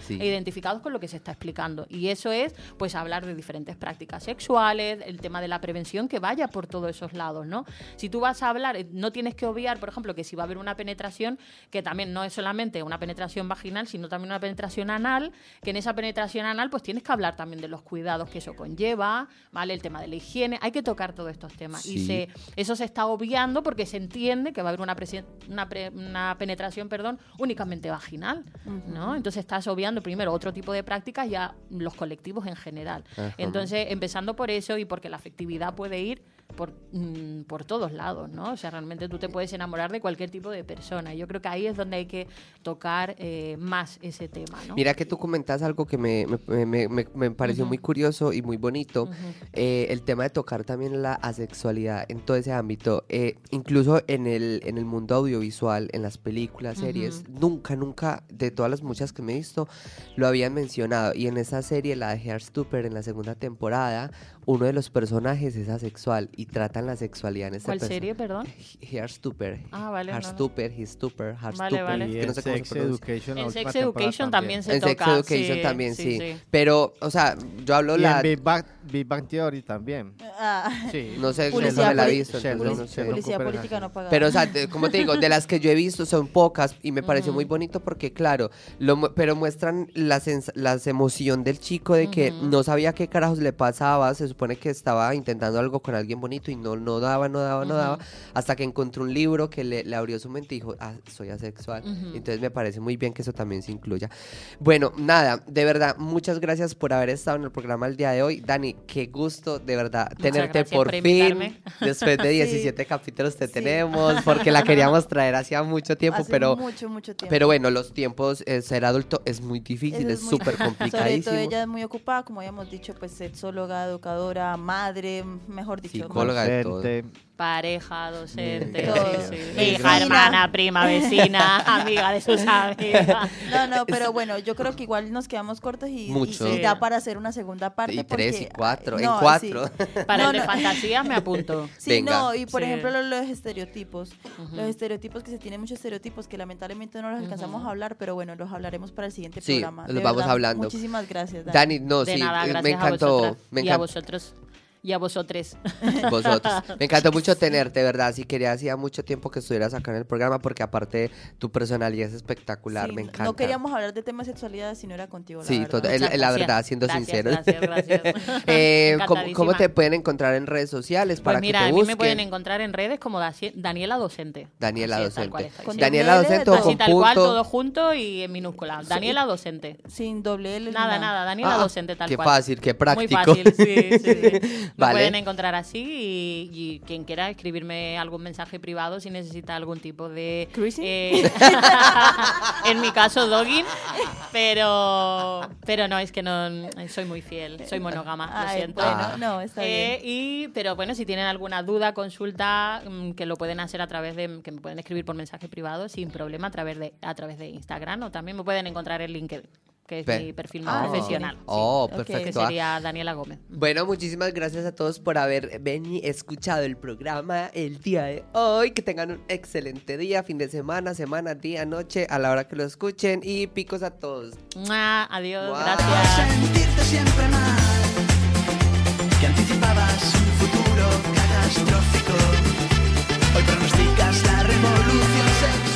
e identificados con lo que se está explicando. Y eso es, pues, hablar de diferentes prácticas sexuales, el tema de la prevención, que vaya por todos esos lados, ¿no? Si tú vas a hablar, eh, no tienes que obviar, por ejemplo, que si va a haber una penetración, que también no es solamente una penetración vaginal, sino también una penetración anal, que en esa penetración anal, pues tienes que hablar también de los cuidados que eso conlleva, ¿vale? El tema de la higiene, hay que tocar todos estos temas. Y se, eso se está obviando porque se entiende que va a haber una, una, una penetración, perdón, únicamente vaginal, ¿no? Entonces estás obviando primero otro tipo de prácticas y a los colectivos en general. Entonces, empezando por eso y porque la afectividad puede ir por, mm, por todos lados, ¿no? O sea, realmente tú te puedes enamorar de cualquier tipo de persona. Yo creo que ahí es donde hay que tocar eh, más ese tema, ¿no? Mira que tú comentas algo que me, me, me, me- me pareció muy curioso y muy bonito, eh, el tema de tocar también la asexualidad en todo ese ámbito, eh, incluso en el, en el mundo audiovisual, en las películas, series, nunca, nunca, de todas las muchas que me visto, lo habían mencionado. Y en esa serie, la de Hairstupper, en la segunda temporada, uno de los personajes es asexual y tratan la sexualidad en esta ¿Cuál serie, perdón? Hairstupper. Ah, vale, no, no. Heartstupper, Heartstupper, Vale, Heartstupper, vale. Y que en no sé cómo se Sex. Education, En Sex Education también se En toca. Sex Education sí, también, sí. sí. Pero, o sea, yo hablo Y la... en Big Bang, Big Bang Theory también. Ah, Sí. No sé, Publicidad no me la he visto, no publicidad política no pagada. Pero, o sea, como te digo, de las que yo he visto son pocas y me pareció muy bonito porque, claro, lo, mu- pero muestran la, la emoción del chico de que no sabía qué carajos le pasaba, se supone que estaba intentando algo con alguien bonito y no, no daba, no daba, no daba, hasta que encontró un libro que le, le abrió su mente y dijo, ah, soy asexual. Entonces me parece muy bien que eso también se incluya. Bueno, nada, de verdad, muchas gracias por haber estado en el programa el día de hoy. Dani, qué gusto, de verdad, tenerte por por fin. Después de 17 capítulos te Sí. tenemos, porque la queríamos traer hacía mucho tiempo, Hace pero... mucho, mucho tiempo. Pero bueno, los tiempos, eh, ser adulto es muy difícil, Eso es súper Sobre complicadísimo. todo ella es muy ocupada, como habíamos dicho, pues sexóloga, educadora, madre, mejor dicho. Psicóloga. de todo. Pareja, docente, sí, sí. Hija, hermana, prima, vecina, amiga de sus amigas. No, no, pero bueno, yo creo que igual nos quedamos cortos y, Mucho. da para hacer una segunda parte. Y tres, y cuatro, en cuatro. sí. Para No, el de no. fantasías me apunto. Sí, Venga. no, y por Sí. ejemplo lo- los, estereotipos. Los estereotipos que se tienen muchos estereotipos que lamentablemente no los alcanzamos a hablar, pero bueno, los hablaremos para el siguiente Sí, programa. los De vamos verdad, hablando. Muchísimas gracias, Dani. Dani, no, de sí, nada, gracias me a encantó. vosotras Me y a encantó vosotros. Y a vosotros. vosotros. Me encantó mucho tenerte, ¿verdad? Sí, quería hacía mucho tiempo que estuvieras acá en el programa porque aparte tu personalidad es espectacular, Sí, me encanta. No queríamos hablar de temas de sexualidad si no era contigo. la Sí, verdad. el- la verdad, siendo Gracias, sinceros. Gracias, gracias. Eh, ¿cómo, cómo te pueden encontrar en redes sociales para Pues mira, que te a mí busquen? me pueden encontrar en redes como Daniela Docente. Daniela tal cual Docente. Con. Daniela Docente o con Así tal cual, todo junto y en minúscula. Daniela Docente. Sin doble L. Nada, nada, Daniela Ah, Docente tal qué cual. fácil, qué práctico. Muy fácil, sí, sí, sí. Me Vale. pueden encontrar así y, y quien quiera escribirme algún mensaje privado si necesita algún tipo de... ¿Cruising? eh, en mi caso, dogging, pero, pero no, es que no soy muy fiel, soy monógama, lo Ay, siento. bueno, no, está Eh, bien. y, pero bueno, si tienen alguna duda, consulta, mm, que lo pueden hacer a través de, que me pueden escribir por mensaje privado sin problema a través de, a través de Instagram o también me pueden encontrar en LinkedIn, que es Pe mi perfil ah, profesional. Oh, sí. perfecto. Que sería Daniela Gómez. Bueno, muchísimas gracias a todos por haber venido, escuchado el programa el día de hoy. Que tengan un excelente día, fin de semana, semana, día, noche, a la hora que lo escuchen. Y picos a todos. Adiós, gracias. Sentirte siempre que anticipabas un futuro catastrófico. Hoy pronosticas la revolución sexual.